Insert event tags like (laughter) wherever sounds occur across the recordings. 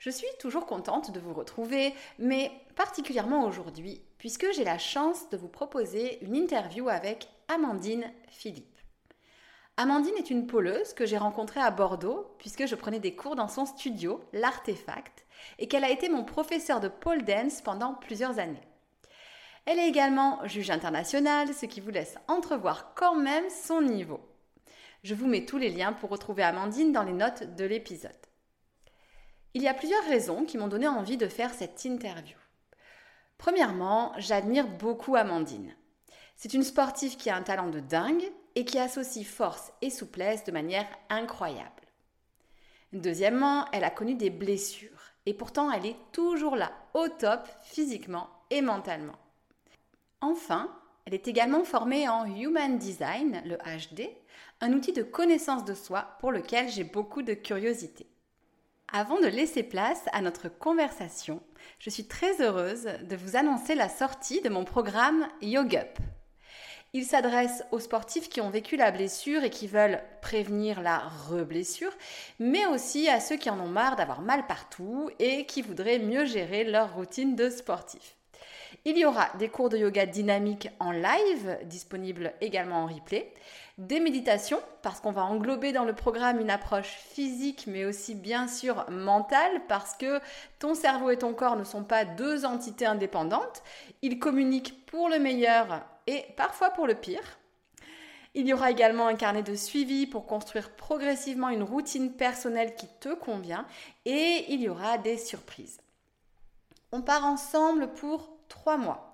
Je suis toujours contente de vous retrouver, mais particulièrement aujourd'hui, puisque j'ai la chance de vous proposer une interview avec Amandine Philippe. Amandine est une poleuse que j'ai rencontrée à Bordeaux, puisque je prenais des cours dans son studio, l'Artefact, et qu'elle a été mon professeur de pole dance pendant plusieurs années. Elle est également juge internationale, ce qui vous laisse entrevoir quand même son niveau. Je vous mets tous les liens pour retrouver Amandine dans les notes de l'épisode. Il y a plusieurs raisons qui m'ont donné envie de faire cette interview. Premièrement, j'admire beaucoup Amandine. C'est une sportive qui a un talent de dingue et qui associe force et souplesse de manière incroyable. Deuxièmement, elle a connu des blessures et pourtant elle est toujours là, au top, physiquement et mentalement. Enfin, elle est également formée en Human Design, le HD, un outil de connaissance de soi pour lequel j'ai beaucoup de curiosité. Avant de laisser place à notre conversation, je suis très heureuse de vous annoncer la sortie de mon programme YoGup. Il s'adresse aux sportifs qui ont vécu la blessure et qui veulent prévenir la reblessure, mais aussi à ceux qui en ont marre d'avoir mal partout et qui voudraient mieux gérer leur routine de sportif. Il y aura des cours de yoga dynamique en live, disponibles également en replay, des méditations, parce qu'on va englober dans le programme une approche physique, mais aussi bien sûr mentale, parce que ton cerveau et ton corps ne sont pas deux entités indépendantes, ils communiquent pour le meilleur et parfois pour le pire. Il y aura également un carnet de suivi pour construire progressivement une routine personnelle qui te convient et il y aura des surprises. On part ensemble pour trois mois.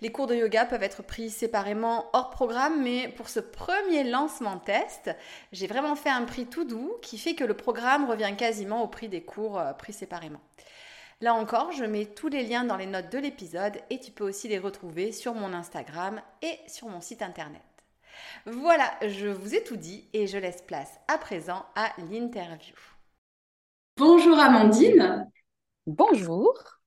Les cours de yoga peuvent être pris séparément hors programme, mais pour ce premier lancement test, j'ai vraiment fait un prix tout doux qui fait que le programme revient quasiment au prix des cours euh, pris séparément. Là encore, je mets tous les liens dans les notes de l'épisode et tu peux aussi les retrouver sur mon Instagram et sur mon site internet. Voilà, je vous ai tout dit et je laisse place à présent à l'interview. Bonjour Amandine. Bonjour.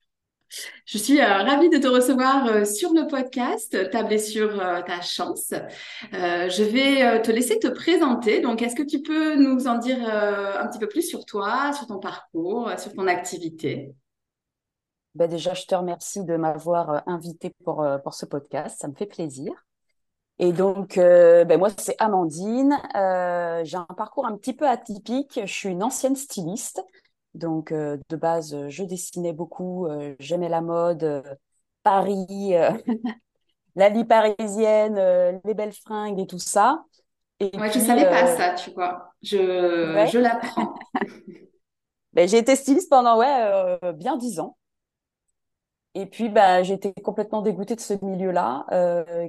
Je suis euh, ravie de te recevoir euh, sur le podcast Ta blessure, euh, ta chance. je vais te laisser te présenter. Donc, est-ce que tu peux nous en dire un petit peu plus sur toi, sur ton parcours, sur ton activité? Ben Déjà, je te remercie de m'avoir invité pour, pour ce podcast. Ça me fait plaisir. Et donc, ben moi, c'est Amandine. J'ai un parcours un petit peu atypique. Je suis une ancienne styliste. Donc, euh, de base, euh, je dessinais beaucoup, euh, j'aimais la mode, Paris, (laughs) la vie parisienne, les belles fringues et tout ça. Et Moi, je ne savais pas ça, tu vois. Je, je l'apprends. (laughs) ben, j'ai été styliste pendant ouais, bien dix ans. Et puis, j'ai été complètement dégoûtée de ce milieu-là,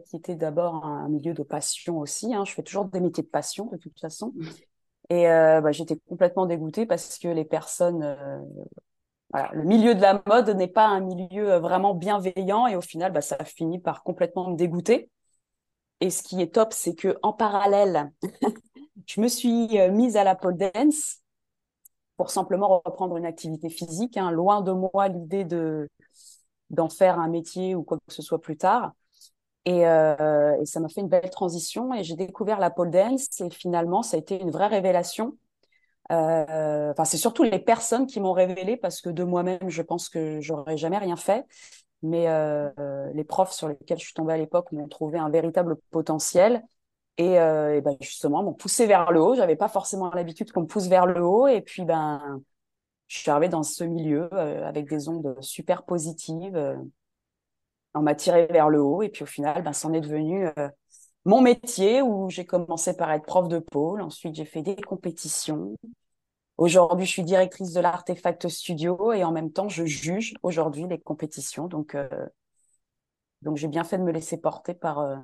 qui était d'abord un milieu de passion aussi. Hein. Je fais toujours des métiers de passion, de toute façon. Et euh, bah, j'étais complètement dégoûtée parce que les personnes, euh, voilà, le milieu de la mode n'est pas un milieu euh, vraiment bienveillant et au final, bah, ça a fini par complètement me dégoûter. Et ce qui est top, c'est que en parallèle, (laughs) je me suis mise à la pole dance pour simplement reprendre une activité physique. Hein, loin de moi l'idée de d'en faire un métier ou quoi que ce soit plus tard. Euh, et, ça m'a fait une belle transition et j'ai découvert la pole dance et finalement ça a été une vraie révélation. Euh, enfin, c'est surtout les personnes qui m'ont révélé parce que de moi-même, je pense que j'aurais jamais rien fait. Mais euh, les profs sur lesquels je suis tombée à l'époque m'ont trouvé un véritable potentiel et, et ben justement m'ont poussé vers le haut. J'avais pas forcément l'habitude qu'on me pousse vers le haut et puis ben je suis arrivée dans ce milieu avec des ondes super positives. On m'a tiré vers le haut et puis au final, ben, c'en est devenu mon métier où j'ai commencé par être prof de pôle. Ensuite, j'ai fait des compétitions. Aujourd'hui, je suis directrice de l'Artefact Studio et en même temps, je juge aujourd'hui les compétitions. Donc, euh, donc j'ai bien fait de me laisser porter par, euh,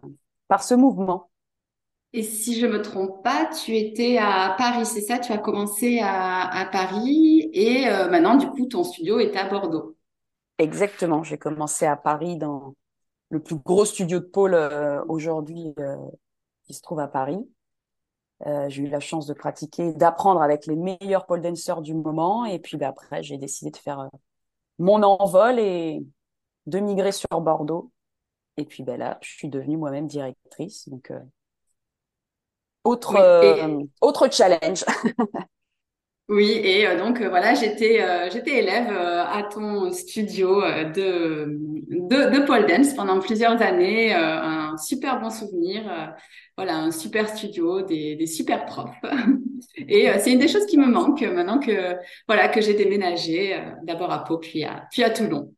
par ce mouvement. Et si je me trompe pas, tu étais à Paris, c'est ça? Tu as commencé à, Paris et euh, maintenant, du coup, ton studio est à Bordeaux. Exactement. J'ai commencé à Paris dans le plus gros studio de pôle aujourd'hui qui se trouve à Paris. Euh, j'ai eu la chance de pratiquer, d'apprendre avec les meilleurs pole dancers du moment. Et puis bah, après, j'ai décidé de faire euh, mon envol et de migrer sur Bordeaux. Et puis ben là, je suis devenue moi-même directrice. Donc, euh, autre, autre challenge. (laughs) Oui, et euh, donc euh, voilà, j'étais euh, élève à ton studio de, de, de pole dance pendant plusieurs années, un super bon souvenir, voilà, un super studio, des, des super profs. (laughs) Et c'est une des choses qui me manque maintenant que voilà que j'ai déménagé d'abord à Pau puis à puis à Toulon.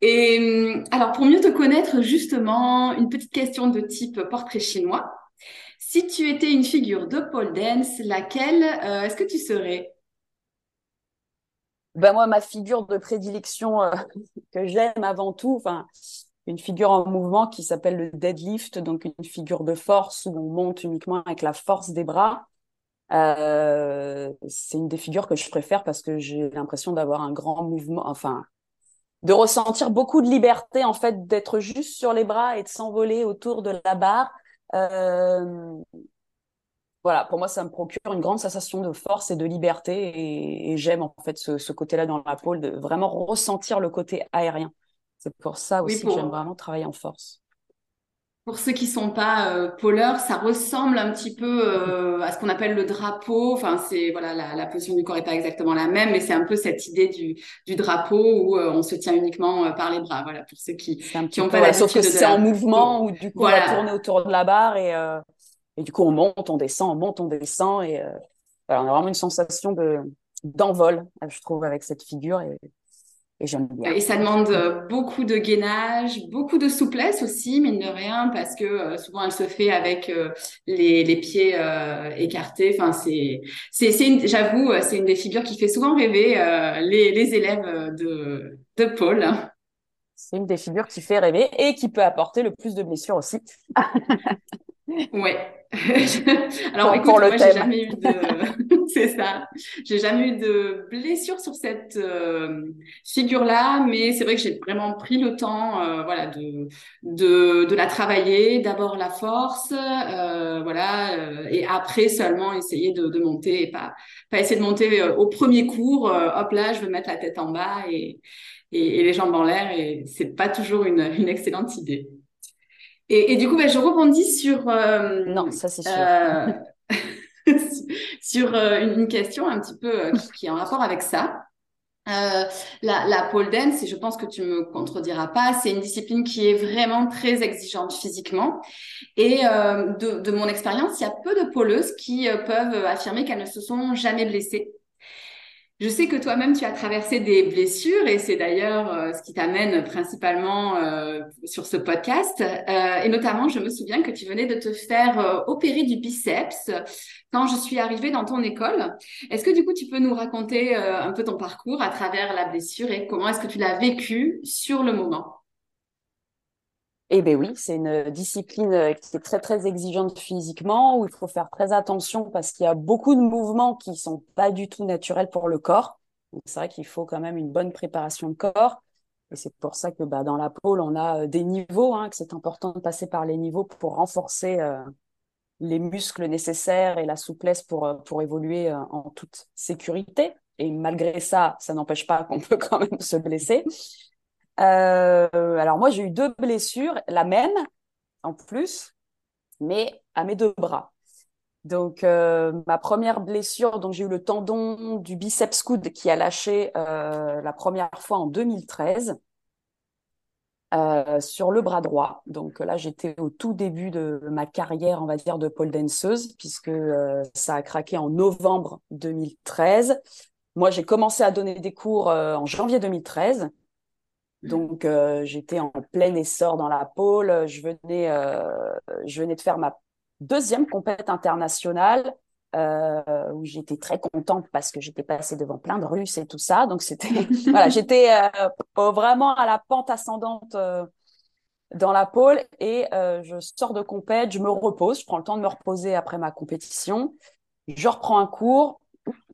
Et alors pour mieux te connaître justement, une petite question de type portrait chinois. Si tu étais une figure de pole dance, laquelle euh, est-ce que tu serais? Ben moi, ma figure de prédilection euh, (laughs) que j'aime avant tout, enfin, une figure en mouvement qui s'appelle le deadlift, donc une figure de force où on monte uniquement avec la force des bras. Euh, c'est une des figures que je préfère parce que j'ai l'impression d'avoir un grand mouvement, enfin, de ressentir beaucoup de liberté en fait, d'être juste sur les bras et de s'envoler autour de la barre euh, voilà, pour moi, ça me procure une grande sensation de force et de liberté. Et, j'aime en fait ce, côté-là dans la pôle, de vraiment ressentir le côté aérien. C'est pour ça aussi que j'aime vraiment travailler en force. Pour ceux qui sont pas euh, pôleurs, ça ressemble un petit peu euh, à ce qu'on appelle le drapeau. Enfin, c'est voilà, la, la, position du corps est pas exactement la même, mais c'est un peu cette idée du, du drapeau où euh, on se tient uniquement par les bras. Voilà, pour ceux qui qui ont pas la Sauf que c'est en mouvement où du coup on va tourner autour de la barre et et du coup on monte, on descend, on monte, on descend et voilà, on a vraiment une sensation de d'envol, je trouve, avec cette figure et et j'aime bien. Et ça demande euh, beaucoup de gainage, beaucoup de souplesse aussi, mine de rien, parce que euh, souvent elle se fait avec euh, les, les, pieds écartés. Enfin, c'est, c'est, c'est j'avoue, c'est une des figures qui fait souvent rêver les, les élèves de, de Paul. C'est une des figures qui fait rêver et qui peut apporter le plus de blessures aussi. (laughs) Ouais. (laughs) Alors écoute, moi j'ai jamais eu de, (laughs) c'est ça, j'ai jamais eu de blessure sur cette euh, figure-là, mais c'est vrai que j'ai vraiment pris le temps, euh, voilà, de de de la travailler. D'abord la force, euh, voilà, et après seulement essayer de, de monter et pas pas essayer de monter au premier cours. hop là, je veux mettre la tête en bas et et, et les jambes en l'air et c'est pas toujours une une excellente idée. Et, du coup, bah, je rebondis sur. Euh, non, ça c'est sûr. Euh, (laughs) sur euh, une, question un petit peu qui, est en rapport avec ça. la, la pole dance, et je pense que tu me contrediras pas, c'est une discipline qui est vraiment très exigeante physiquement. Et de, de, mon expérience, il y a peu de poleuses qui peuvent affirmer qu'elles ne se sont jamais blessées. Je sais que toi-même, tu as traversé des blessures et c'est d'ailleurs euh, ce qui t'amène principalement euh, sur ce podcast. Euh, et notamment, je me souviens que tu venais de te faire opérer du biceps quand je suis arrivée dans ton école. Est-ce que du coup, tu peux nous raconter un peu ton parcours à travers la blessure et comment est-ce que tu l'as vécu sur le moment? Eh bien oui, c'est une discipline euh, qui est très très exigeante physiquement, où il faut faire très attention parce qu'il y a beaucoup de mouvements qui sont pas du tout naturels pour le corps. c'est vrai qu'il faut quand même une bonne préparation de corps. Et c'est pour ça que bah, dans la pôle, on a euh, des niveaux, hein, que c'est important de passer par les niveaux pour renforcer euh, les muscles nécessaires et la souplesse pour, pour évoluer en toute sécurité. Et malgré ça, ça n'empêche pas qu'on (laughs) peut quand même se blesser. Euh, alors moi, j'ai eu deux blessures, la même en plus, mais à mes deux bras. Donc euh, ma première blessure, donc j'ai eu le tendon du biceps coude qui a lâché euh, la première fois en 2013 sur le bras droit. Donc là, j'étais au tout début de ma carrière, on va dire, de pole danceuse, puisque ça a craqué en novembre 2013. moi, j'ai commencé à donner des cours en janvier 2013. Donc, j'étais en plein essor dans la pôle. Je venais, je venais de faire ma deuxième compète internationale euh, où j'étais très contente parce que j'étais passée devant plein de Russes et tout ça. Donc c'était (laughs) (laughs) voilà, j'étais euh, vraiment à la pente ascendante euh, dans la pôle et je sors de compète, je me repose, je prends le temps de me reposer après ma compétition, je reprends un cours,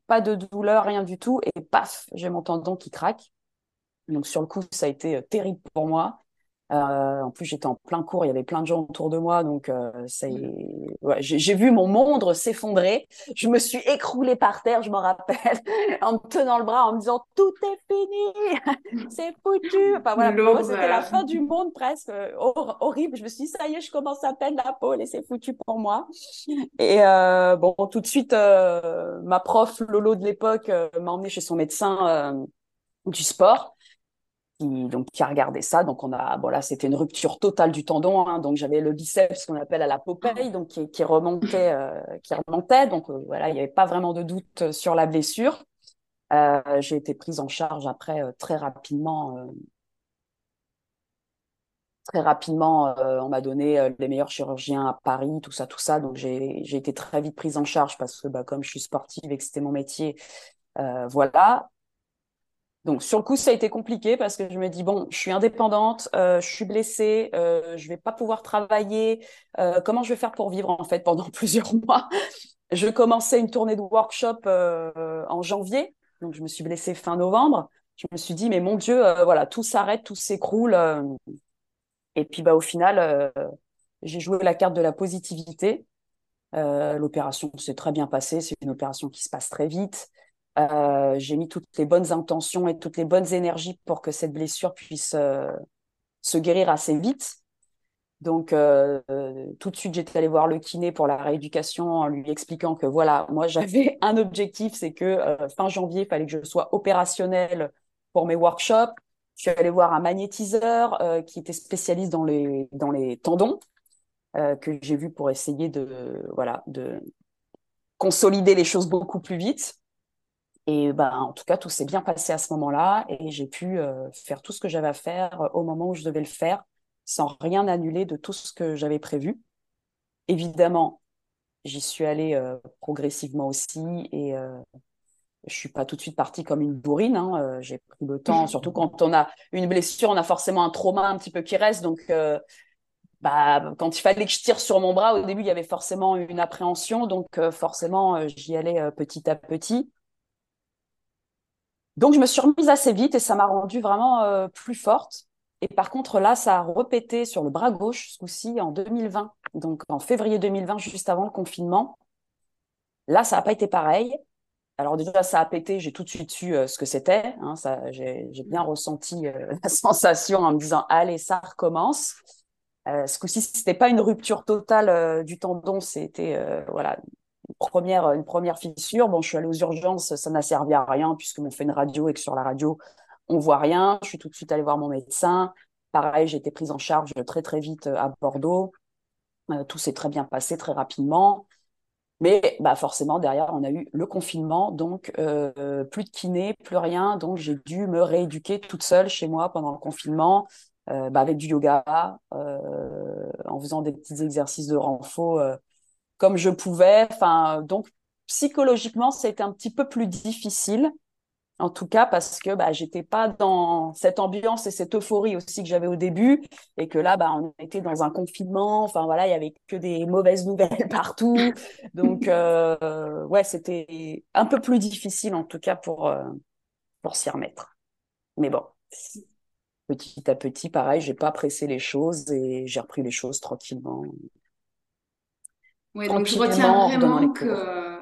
pas de douleur, rien du tout et paf, j'ai mon tendon qui craque. Donc sur le coup, ça a été terrible pour moi. Euh, en plus, j'étais en plein cours, il y avait plein de gens autour de moi, donc euh, ouais, j'ai vu mon monde s'effondrer. Je me suis écroulée par terre, je m'en rappelle, (laughs) en me tenant le bras, en me disant tout est fini, (laughs) c'est foutu. Enfin voilà, c'était la fin du monde presque, euh, horrible. Je me suis dit ça y est, je commence à peine la peau et c'est foutu pour moi. Et euh, bon, tout de suite, euh, ma prof Lolo de l'époque m'a emmené chez son médecin du sport qui, a regardé ça. Donc, on a, voilà, c'était une rupture totale du tendon. Hein. donc, j'avais le biceps, qu'on appelle à la Popeye, donc qui, qui remontait, euh, qui remontait. Donc, euh, voilà, il n'y avait pas vraiment de doute sur la blessure. Euh, j'ai été prise en charge après très rapidement. très rapidement, on m'a donné les meilleurs chirurgiens à Paris, tout ça, tout ça. Donc, j'ai été très vite prise en charge parce que, bah, comme je suis sportive et que c'était mon métier, voilà. Donc sur le coup, ça a été compliqué parce que je me dis bon, je suis indépendante, euh, je suis blessée, euh, je vais pas pouvoir travailler. Euh, comment je vais faire pour vivre en fait pendant (laughs) plusieurs mois? Je commençais une tournée de workshop euh, en janvier, donc je me suis blessée fin novembre. Je me suis dit mais mon Dieu, voilà, tout s'arrête, tout s'écroule. et puis bah au final, j'ai joué la carte de la positivité. L'opération s'est très bien passée, c'est une opération qui se passe très vite. Euh, j'ai mis toutes les bonnes intentions et toutes les bonnes énergies pour que cette blessure puisse euh, se guérir assez vite. Donc, euh, tout de suite, j'étais allée voir le kiné pour la rééducation en lui expliquant que voilà, moi, j'avais (laughs) un objectif, c'est que fin janvier, il fallait que je sois opérationnelle pour mes workshops. Je suis allée voir un magnétiseur qui était spécialiste dans les, dans les tendons, que j'ai vu pour essayer de, voilà, de consolider les choses beaucoup plus vite. Et ben, en tout cas, tout s'est bien passé à ce moment-là et j'ai pu euh, faire tout ce que j'avais à faire euh, au moment où je devais le faire sans rien annuler de tout ce que j'avais prévu. Évidemment, j'y suis allée euh, progressivement aussi et je suis pas tout de suite partie comme une bourrine. Hein, j'ai pris le temps, (laughs) surtout quand on a une blessure, on a forcément un trauma un petit peu qui reste. Donc, bah, quand il fallait que je tire sur mon bras, au début, il y avait forcément une appréhension. Donc, forcément, j'y allais petit à petit. Donc, je me suis remise assez vite et ça m'a rendue vraiment euh, plus forte. Et par contre, là, ça a répété sur le bras gauche, ce coup-ci, en 2020. Donc, en février 2020, juste avant le confinement. Là, ça n'a pas été pareil. Alors déjà, ça a pété, j'ai tout de suite su euh, ce que c'était. Hein, j'ai bien ressenti euh, (laughs) la sensation en me disant, allez, ça recommence. ce coup-ci, c'était pas une rupture totale du tendon, c'était voilà première, une première fissure. Bon, je suis allée aux urgences, ça n'a servi à rien puisque m'ont fait une radio et que sur la radio, on voit rien. Je suis tout de suite allée voir mon médecin. Pareil, j'ai été prise en charge très très vite euh, à Bordeaux. Euh, tout s'est très bien passé très rapidement. Mais bah forcément, derrière, on a eu le confinement, donc euh, plus de kiné, plus rien. Donc j'ai dû me rééduquer toute seule chez moi pendant le confinement, bah, avec du yoga, en faisant des petits exercices de renfort comme je pouvais. Enfin, donc psychologiquement, c'était un petit peu plus difficile, en tout cas parce que bah, j'étais pas dans cette ambiance et cette euphorie aussi que j'avais au début, et que là, bah, on était dans un confinement. Enfin voilà, il y avait que des mauvaises nouvelles (laughs) partout. Donc euh, ouais, c'était un peu plus difficile en tout cas pour euh, pour s'y remettre. Mais bon. Petit à petit, pareil, j'ai pas pressé les choses et j'ai repris les choses tranquillement. Donc je retiens vraiment que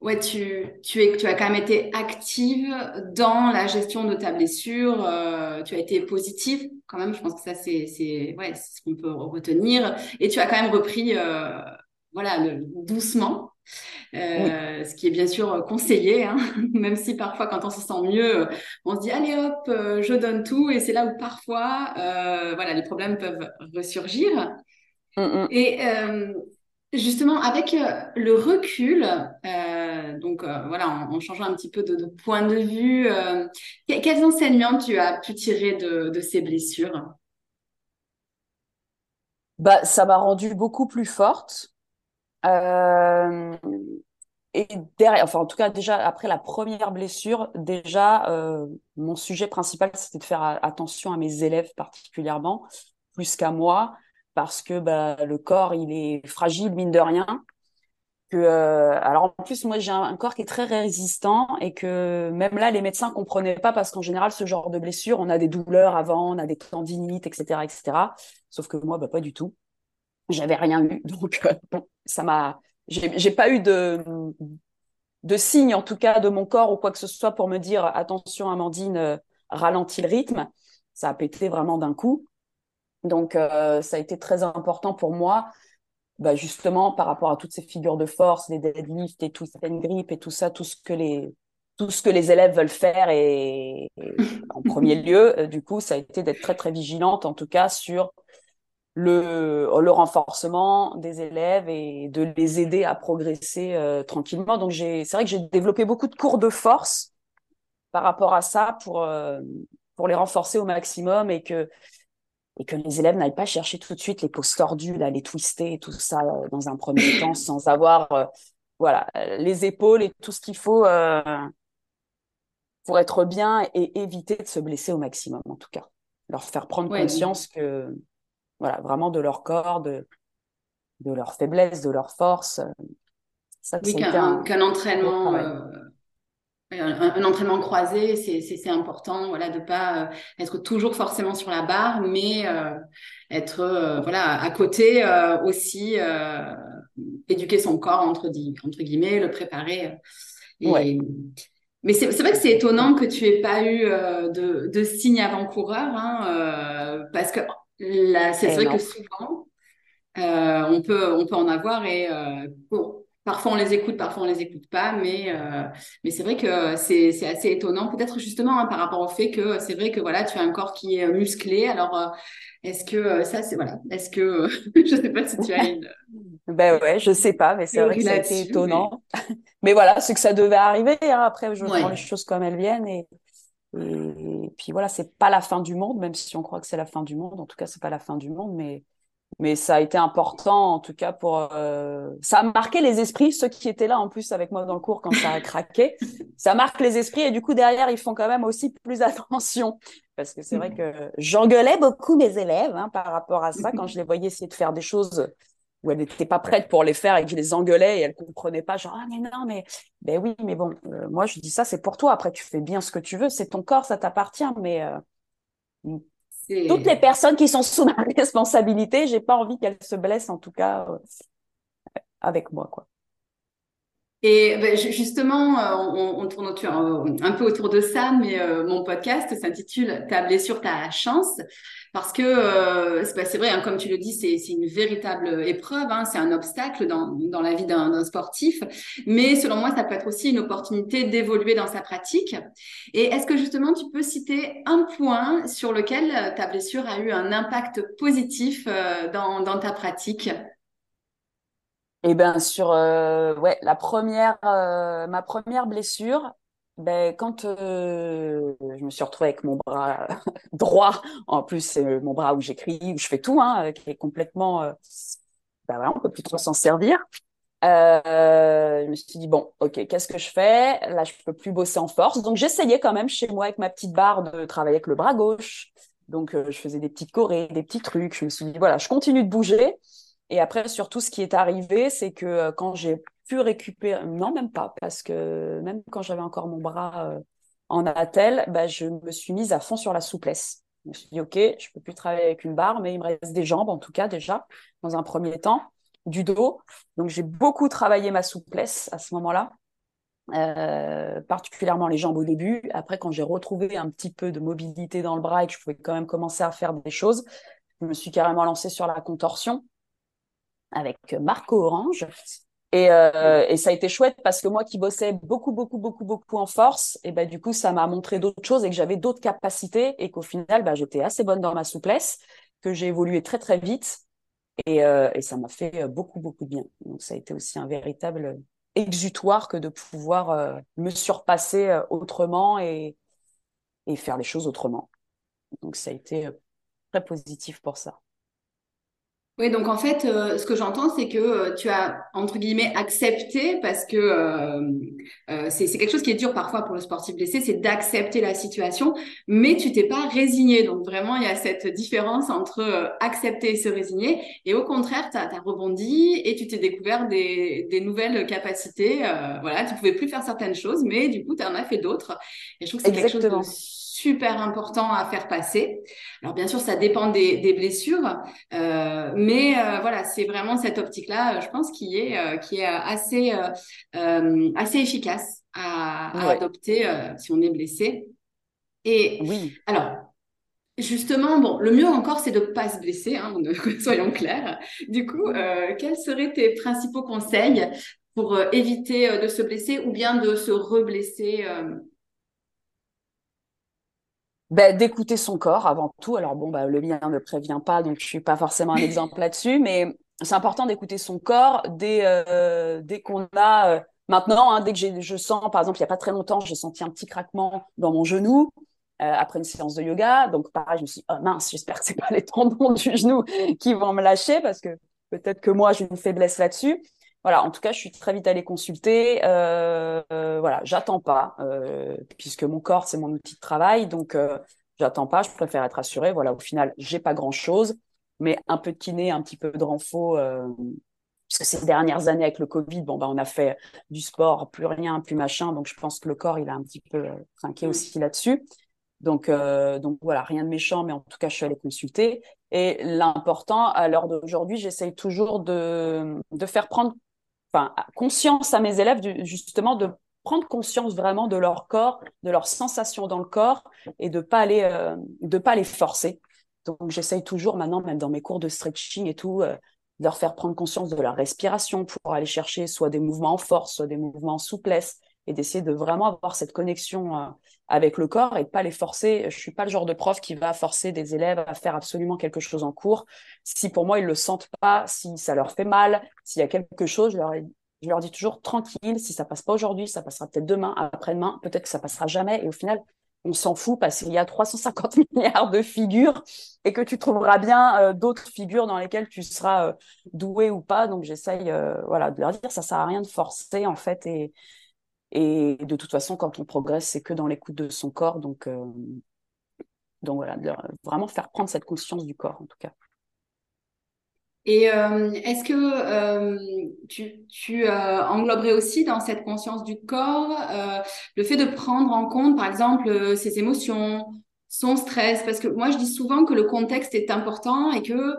ouais, tu, tu, es, tu as quand même été active dans la gestion de ta blessure, euh, tu as été positive quand même, je pense que ça c'est c'est ouais, ce qu'on peut retenir, et tu as quand même repris euh, voilà, doucement. Euh, ce qui est bien sûr conseillé, hein, (laughs) même si parfois quand on se sent mieux, on se dit allez hop, je donne tout, et c'est là où parfois voilà, les problèmes peuvent ressurgir. Mm, mm. Et Justement, avec euh, le recul, euh, donc euh, voilà, en, changeant un petit peu de, point de vue, que- quels enseignements tu as pu tirer de, ces blessures? Bah, ça m'a rendue beaucoup plus forte. Et derrière, enfin, en tout cas, déjà, après la première blessure, déjà, mon sujet principal, c'était de faire attention à mes élèves particulièrement, plus qu'à moi, parce que bah, le corps, il est fragile, mine de rien. Que, euh, alors, en plus, moi, j'ai un, corps qui est très résistant et que même là, les médecins comprenaient pas parce qu'en général, ce genre de blessure, on a des douleurs avant, on a des tendinites, etc., etc. Sauf que moi, bah, pas du tout. J'avais rien eu. (laughs) Donc, euh, bon, ça m'a, j'ai pas eu de, de signe, en tout cas, de mon corps ou quoi que ce soit pour me dire attention, Amandine, euh, ralentis le rythme. Ça a pété vraiment d'un coup. Donc, euh, ça a été très important pour moi, bah, justement, par rapport à toutes ces figures de force, les deadlifts et tout, une grip et tout ça, tout ce que les, tout ce que les élèves veulent faire. Et, et en (laughs) premier lieu, euh, du coup, ça a été d'être très, très vigilante, en tout cas, sur le, le renforcement des élèves et de les aider à progresser euh, tranquillement. Donc, j'ai, c'est vrai que j'ai développé beaucoup de cours de force par rapport à ça pour, pour les renforcer au maximum et que, et que les élèves n'aillent pas chercher tout de suite les poses tordues, là, les twister et tout ça euh, dans un premier temps (coughs) sans avoir euh, voilà, euh, les épaules et tout ce qu'il faut euh, pour être bien et éviter de se blesser au maximum, en tout cas. Leur faire prendre Ouais, conscience que, voilà, vraiment de leur corps, de, de leur faiblesse, de leur force. Ça, oui, qu'un un- entraînement, euh, un, un entraînement croisé, c'est important, voilà, de pas euh, être toujours forcément sur la barre, mais euh, être euh, voilà à côté euh, aussi, éduquer son corps entre, entre guillemets, le préparer. Ouais, Et mais c'est vrai que c'est étonnant que tu aies pas eu de, de signes avant-coureurs, hein, parce que c'est vrai que souvent. On peut, on peut en avoir et parfois on les écoute, parfois on les écoute pas, mais, euh, mais c'est vrai que c'est, c'est assez étonnant, peut-être justement hein, par rapport au fait que c'est vrai que voilà, tu as un corps qui est musclé. Alors, euh, est-ce que euh, ça, c'est voilà, est-ce que (laughs) je sais pas si tu as une (laughs) Ben ouais, je sais pas, mais c'est vrai que ça a été là-dessus, mais étonnant. (laughs) Mais voilà, c'est que ça devait arriver. hein. Après, je prends les ouais, choses comme elles viennent et, et puis voilà, c'est pas la fin du monde, même si on croit que c'est la fin du monde. En tout cas, c'est pas la fin du monde, mais mais ça a été important en tout cas pour euh, ça a marqué les esprits ceux qui étaient là en plus avec moi dans le cours quand ça a craqué. (laughs) Ça marque les esprits et du coup derrière ils font quand même aussi plus (laughs) attention. Parce que c'est vrai que j'engueulais beaucoup mes élèves hein, par rapport à ça quand je les voyais essayer de faire des choses où elles n'étaient pas prêtes pour les faire et que je les engueulais et elles comprenaient pas genre ah mais non mais ben oui mais bon euh, moi je dis ça c'est pour toi. Après tu fais bien ce que tu veux. C'est ton corps ça t'appartient mais euh, toutes les personnes qui sont sous ma (laughs) responsabilité, j'ai pas envie qu'elles se blessent en tout cas euh, avec moi quoi. Et ben, ju- justement, euh, on, tourne euh, un peu autour de ça, mais euh, mon podcast s'intitule Ta blessure, ta chance, parce que c'est ben, c'est vrai, hein, comme tu le dis, c'est une véritable épreuve, hein, c'est un obstacle dans, la vie d'un sportif, mais selon moi, ça peut être aussi une opportunité d'évoluer dans sa pratique. Et est-ce que justement, tu peux citer un point sur lequel ta blessure a eu un impact positif dans ta pratique? Et ben sur euh, ouais la première euh, ma première blessure ben quand euh, je me suis retrouvée avec mon bras (laughs) droit en plus c'est mon bras où j'écris où je fais tout hein, qui est complètement euh, ben voilà on peut plus trop s'en servir. Je me suis dit bon ok qu'est-ce que je fais? Là je peux plus bosser en force. Donc j'essayais quand même chez moi avec ma petite barre de travailler avec le bras gauche. Donc je faisais des petites chorés des petits trucs. Je me suis dit voilà je continue de bouger et après, surtout, ce qui est arrivé, c'est que euh, quand j'ai pu récupérer, non, même pas, parce que même quand j'avais encore mon bras euh, en attelle, bah, je me suis mise à fond sur la souplesse. Je me suis dit, OK, je peux plus travailler avec une barre, mais il me reste des jambes, en tout cas, déjà, dans un premier temps, du dos. Donc, j'ai beaucoup travaillé ma souplesse à ce moment-là, euh, particulièrement les jambes au début. Après, quand j'ai retrouvé un petit peu de mobilité dans le bras et que je pouvais quand même commencer à faire des choses, je me suis carrément lancée sur la contorsion avec Marco Orange. Et, euh, et ça a été chouette parce que moi qui bossais beaucoup, beaucoup, beaucoup, beaucoup en force, et ben du coup, ça m'a montré d'autres choses et que j'avais d'autres capacités et qu'au final, ben, j'étais assez bonne dans ma souplesse, que j'ai évolué très, très vite Et, et ça m'a fait beaucoup, beaucoup de bien. Donc, ça a été aussi un véritable exutoire que de pouvoir me surpasser autrement et faire les choses autrement. Donc, ça a été très positif pour ça. Oui, donc en fait, euh, ce que j'entends, c'est que euh, tu as, entre guillemets, accepté, parce que euh, c'est quelque chose qui est dur parfois pour le sportif blessé, c'est d'accepter la situation, mais tu t'es pas résigné. Donc vraiment, il y a cette différence entre accepter et se résigner. Et au contraire, tu as, rebondi et tu t'es découvert des, des, nouvelles capacités. voilà, tu pouvais plus faire certaines choses, mais du coup, tu en as fait d'autres. Et je trouve que c'est quelque chose de super important à faire passer. Alors bien sûr, ça dépend des, des blessures, euh, mais euh, voilà, c'est vraiment cette optique-là, je pense, qui est, euh, qui est assez, euh, assez efficace à, à adopter si on est blessé. Et oui. alors, Justement, bon, le mieux encore, c'est de ne pas se blesser, hein, (laughs) soyons clairs. Du coup, euh, quels seraient tes principaux conseils pour éviter de se blesser ou bien de se reblesser ben, d'écouter son corps avant tout. Alors bon, bah, le mien ne prévient pas, donc je suis pas forcément un exemple là-dessus, mais c'est important d'écouter son corps dès, euh, dès qu'on a... Euh, maintenant, hein, dès que je sens, par exemple, il y a pas très longtemps, j'ai senti un petit craquement dans mon genou euh, après une séance de yoga. Donc pareil, je me suis dit, oh mince, j'espère que c'est pas les tendons du genou qui vont me lâcher parce que peut-être que moi, j'ai une faiblesse là-dessus voilà, en tout cas, je suis très vite allée consulter. Euh, euh, voilà, j'attends pas, euh, puisque mon corps, c'est mon outil de travail. Donc, euh, j'attends pas. Je préfère être assurée. Voilà, au final, j'ai pas grand chose, mais un peu de kiné, un petit peu de renfo. Euh, puisque ces dernières années avec le Covid, bon, ben, on a fait du sport, plus rien, plus machin. Donc, je pense que le corps, il a un petit peu trinqué aussi là-dessus. Donc, euh, donc voilà, rien de méchant, mais en tout cas, je suis allée consulter. Et l'important, à l'heure d'aujourd'hui, j'essaye toujours de, de faire prendre conscience à mes élèves justement de prendre conscience vraiment de leur corps, de leurs sensations dans le corps et de pas aller euh, pas les forcer. Donc j'essaye toujours maintenant, même dans mes cours de stretching et tout, euh, de leur faire prendre conscience de leur respiration pour aller chercher soit des mouvements en force, soit des mouvements en souplesse et d'essayer de vraiment avoir cette connexion euh, avec le corps et de pas les forcer. Je suis pas le genre de prof qui va forcer des élèves à faire absolument quelque chose en cours. Si pour moi ils le sentent pas, si ça leur fait mal, s'il y a quelque chose, je leur, dis toujours tranquille. Si ça passe pas aujourd'hui, ça passera peut-être demain, après-demain, peut-être que ça passera jamais. Et au final, on s'en fout parce qu'il y a 350 (laughs) milliards de figures et que tu trouveras bien euh, d'autres figures dans lesquelles tu seras euh, doué ou pas. Donc j'essaye, voilà, de leur dire ça sert à rien de forcer en fait et et de toute façon, quand on progresse, c'est que dans l'écoute de son corps. Donc, euh, donc voilà, vraiment faire prendre cette conscience du corps, en tout cas. Et euh, est-ce que euh, tu, tu engloberais aussi dans cette conscience du corps le fait de prendre en compte, par exemple, ses émotions, son stress? Parce que moi, je dis souvent que le contexte est important et que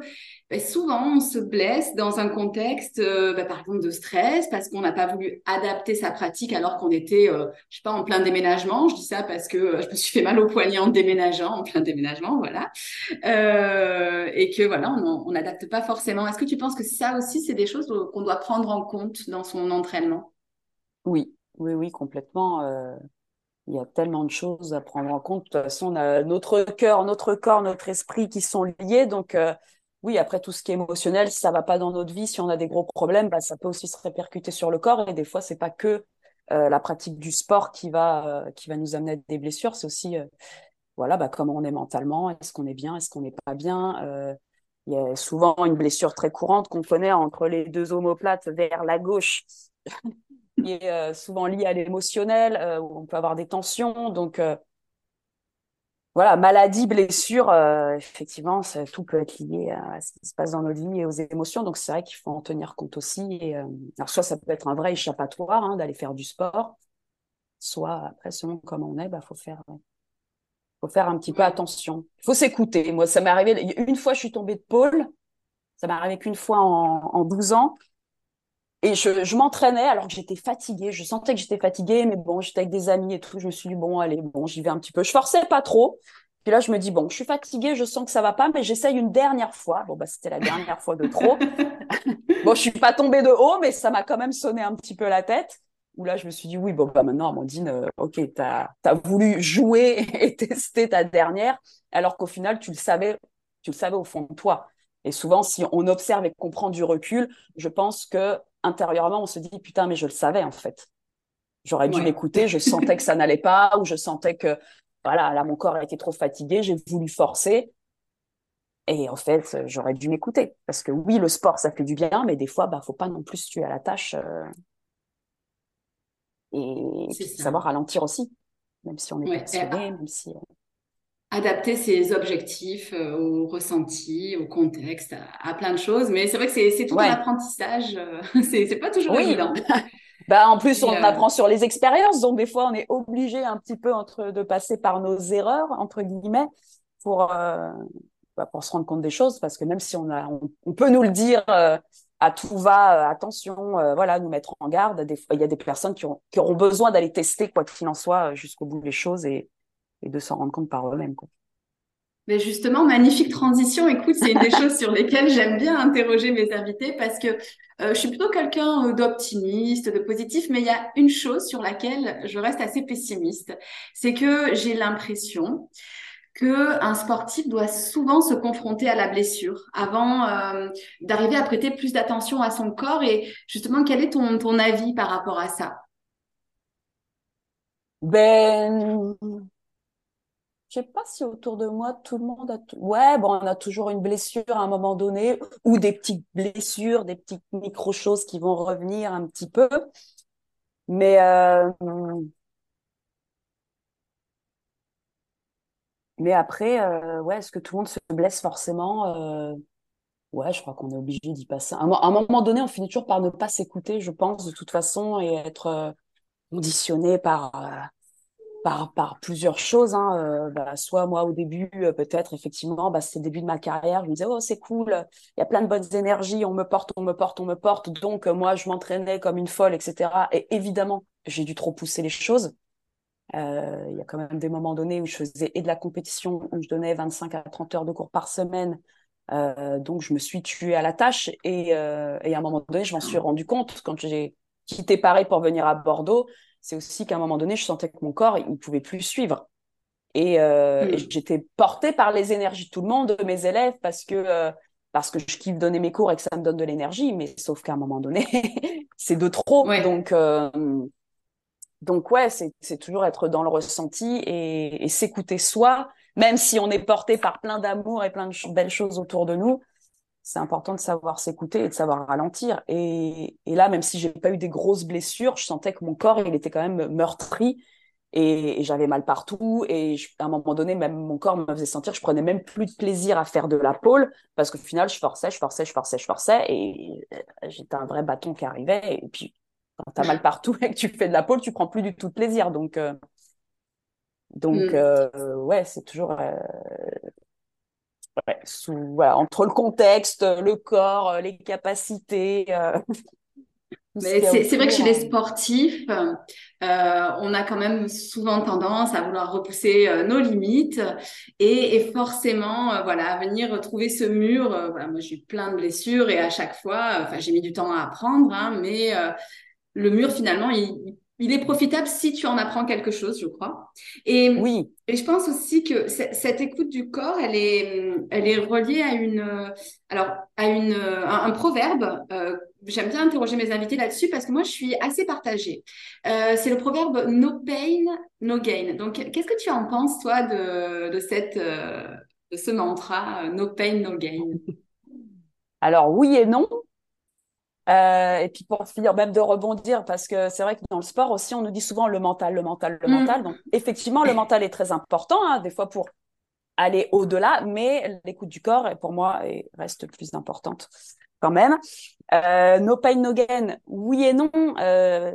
ben, souvent, on se blesse dans un contexte, euh, ben, par exemple, de stress, parce qu'on n'a pas voulu adapter sa pratique alors qu'on était, euh, je sais pas, en plein déménagement. Je dis ça parce que euh, je me suis fait mal au poignet en déménageant, en plein déménagement, voilà. et que voilà, on n'adapte pas forcément. Est-ce que tu penses que ça aussi, c'est des choses qu'on doit prendre en compte dans son entraînement? Oui, oui, oui, complètement. Il y a tellement de choses à prendre en compte. De toute façon, on a notre cœur, notre corps, notre esprit qui sont liés. Donc, oui, après tout ce qui est émotionnel, si ça va pas dans notre vie, si on a des gros problèmes, bah, ça peut aussi se répercuter sur le corps. Et des fois, c'est pas que euh, la pratique du sport qui va euh, qui va nous amener à des blessures, c'est aussi euh, voilà bah, comment on est mentalement, est-ce qu'on est bien, est-ce qu'on n'est pas bien? Il y a souvent une blessure très courante qu'on connaît entre les deux omoplates vers la gauche, (laughs) qui est souvent liée à l'émotionnel, où on peut avoir des tensions. Donc voilà, maladie, blessure, euh, effectivement, tout peut être lié à, ce qui se passe dans nos vies et aux émotions. Donc, c'est vrai qu'il faut en tenir compte aussi. Et, euh, alors, soit ça peut être un vrai échappatoire hein, d'aller faire du sport, soit après, selon comment on est, bah, faut faire, faut faire un petit peu attention. Il faut s'écouter. Moi, ça m'est arrivé une fois, je suis tombée de pôle. Ça m'est arrivé qu'une fois en, en 12 ans. Et je, je m'entraînais alors que j'étais fatiguée. Je sentais que j'étais fatiguée, mais bon, j'étais avec des amis et tout. Je me suis dit, bon, allez, bon, j'y vais un petit peu. Je forçais pas trop. Puis là, je me dis, bon, je suis fatiguée, je sens que ça va pas, mais j'essaye une dernière fois. Bon, bah, c'était la dernière fois de trop. (laughs) bon, je suis pas tombée de haut, mais ça m'a quand même sonné un petit peu la tête. Où là, je me suis dit, oui, bon, bah, maintenant, Amandine, euh, ok, t'as as voulu jouer (laughs) et tester ta dernière, alors qu'au final, tu le savais, tu le savais au fond de toi. Et souvent, si on observe et qu'on prend du recul, je pense que intérieurement, on se dit putain, mais je le savais en fait. J'aurais dû m'écouter, je sentais que ça n'allait pas, ou je sentais que voilà, là mon corps était trop fatigué, j'ai voulu forcer. Et en fait, j'aurais dû m'écouter. Parce que oui, le sport, ça fait du bien, mais des fois, bah, faut pas non plus se tuer à la tâche. Euh, et savoir ralentir aussi, même si on est passionné, même si. Euh, adapter ses objectifs euh, au ressenti, au contexte, à, plein de choses. Mais c'est vrai que c'est tout un apprentissage. (laughs) c'est pas toujours évident. (laughs) bah, en plus, on apprend sur les expériences. Donc, des fois, on est obligé un petit peu entre, de passer par nos erreurs, entre guillemets, pour, bah, pour se rendre compte des choses, parce que même si on, a, on, peut nous le dire euh, à tout va, euh, attention, euh, voilà, nous mettre en garde, des, il y a des personnes qui, ont, qui auront besoin d'aller tester, quoi qu'il en soit, jusqu'au bout des choses et, et de s'en rendre compte par eux-mêmes. Mais justement, magnifique transition. Écoute, c'est une des (laughs) choses sur lesquelles j'aime bien interroger mes invités parce que je suis plutôt quelqu'un d'optimiste, de positif, mais il y a une chose sur laquelle je reste assez pessimiste. C'est que j'ai l'impression qu'un sportif doit souvent se confronter à la blessure avant euh, d'arriver à prêter plus d'attention à son corps. Et justement, quel est ton, ton avis par rapport à ça? Ben, je sais pas si autour de moi tout le monde a ouais bon on a toujours une blessure à un moment donné ou des petites blessures des petites micro choses qui vont revenir un petit peu mais euh, Mais après, euh, ouais, est-ce que tout le monde se blesse forcément euh, Ouais, je crois qu'on est obligé d'y passer. À un, moment donné, on finit toujours par ne pas s'écouter, je pense, de toute façon, et être conditionné par, par, plusieurs choses. Hein. Bah, soit moi, au début, peut-être, effectivement, bah, c'est le début de ma carrière, je me disais, oh, c'est cool, il y a plein de bonnes énergies, on me porte, on me porte, on me porte. Donc, moi, je m'entraînais comme une folle, etc. Et évidemment, j'ai dû trop pousser les choses. Euh, il y a quand même des moments donnés où je faisais et de la compétition, où je donnais 25 à 30 heures de cours par semaine. Euh, donc, je me suis tuée à la tâche. Et, euh, et à un moment donné, je m'en suis rendu compte quand j'ai quitté Paris pour venir à Bordeaux. C'est aussi qu'à un moment donné, je sentais que mon corps, il ne pouvait plus suivre. Et, euh, et hmm. j'étais portée par les énergies de tout le monde, de mes élèves, parce que, euh, parce que je kiffe donner mes cours et que ça me donne de l'énergie. Mais sauf qu'à un moment donné, (laughs) c'est de trop. Donc, euh, donc ouais, c'est toujours être dans le ressenti et, s'écouter soi, même si on est porté par plein d'amour et plein de belles choses autour de nous. C'est important de savoir s'écouter et de savoir ralentir. Et, là, même si j'ai pas eu des grosses blessures, je sentais que mon corps, il était quand même meurtri et, j'avais mal partout. Et à un moment donné, même mon corps me faisait sentir que je prenais même plus de plaisir à faire de la pôle parce qu'au final, je forçais, je forçais, je forçais, je forçais et euh, j'étais un vrai bâton qui arrivait. Et puis, quand tu as mal partout (laughs) et que tu fais de la pole, tu prends plus du tout de plaisir. Donc, euh, donc mm. euh, ouais, c'est toujours euh, voilà, entre le contexte, le corps, les capacités. (laughs) c'est vrai que chez les sportifs, on a quand même souvent tendance à vouloir repousser nos limites et, forcément, voilà, à venir trouver ce mur. voilà, moi, j'ai eu plein de blessures et à chaque fois, enfin, j'ai mis du temps à apprendre, hein, mais le mur, finalement, il, est profitable si tu en apprends quelque chose, je crois. Et, oui. et je pense aussi que cette écoute du corps, elle est, elle est reliée à une, alors, à une, un, proverbe. Euh, j'aime bien interroger mes invités là-dessus parce que moi, je suis assez partagée. Euh, c'est le proverbe No pain, no gain. Donc, qu'est-ce que tu en penses, toi, de, de, cette, euh, de ce mantra No pain, no gain? Alors, oui et non. Euh, et puis pour finir même de rebondir, parce que c'est vrai que dans le sport aussi, on nous dit souvent le mental, le mental, le mm. mental. Donc effectivement, le mental est très important, hein, des fois pour aller au-delà, mais l'écoute du corps, pour moi, reste plus importante quand même. Euh, no pain, no gain, oui et non. Euh,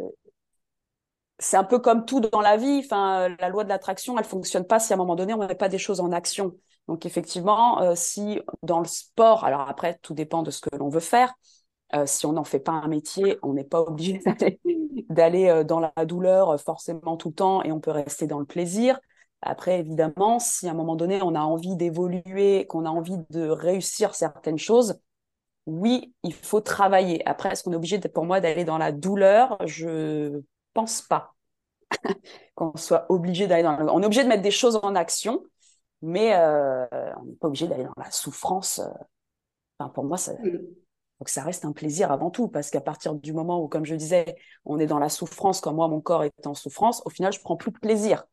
c'est un peu comme tout dans la vie. Enfin, la loi de l'attraction, elle fonctionne pas si à un moment donné on ne met pas des choses en action. Donc effectivement, euh, si dans le sport, alors après tout dépend de ce que l'on veut faire, euh, si on n'en fait pas un métier, on n'est pas (laughs) obligé d'aller euh, dans la douleur euh, forcément tout le temps et on peut rester dans le plaisir. Après, évidemment, si à un moment donné, on a envie d'évoluer, qu'on a envie de réussir certaines choses, oui, il faut travailler. Après, est-ce qu'on est obligé, pour moi, d'aller dans la douleur? Je pense pas (laughs) qu'on soit obligé d'aller dans la... On est obligé de mettre des choses en action, mais on n'est pas obligé d'aller dans la souffrance pour moi, ça, que ça reste un plaisir avant tout, parce qu'à partir du moment où, comme je disais, on est dans la souffrance, comme moi, mon corps est en souffrance, au final, je prends plus de plaisir.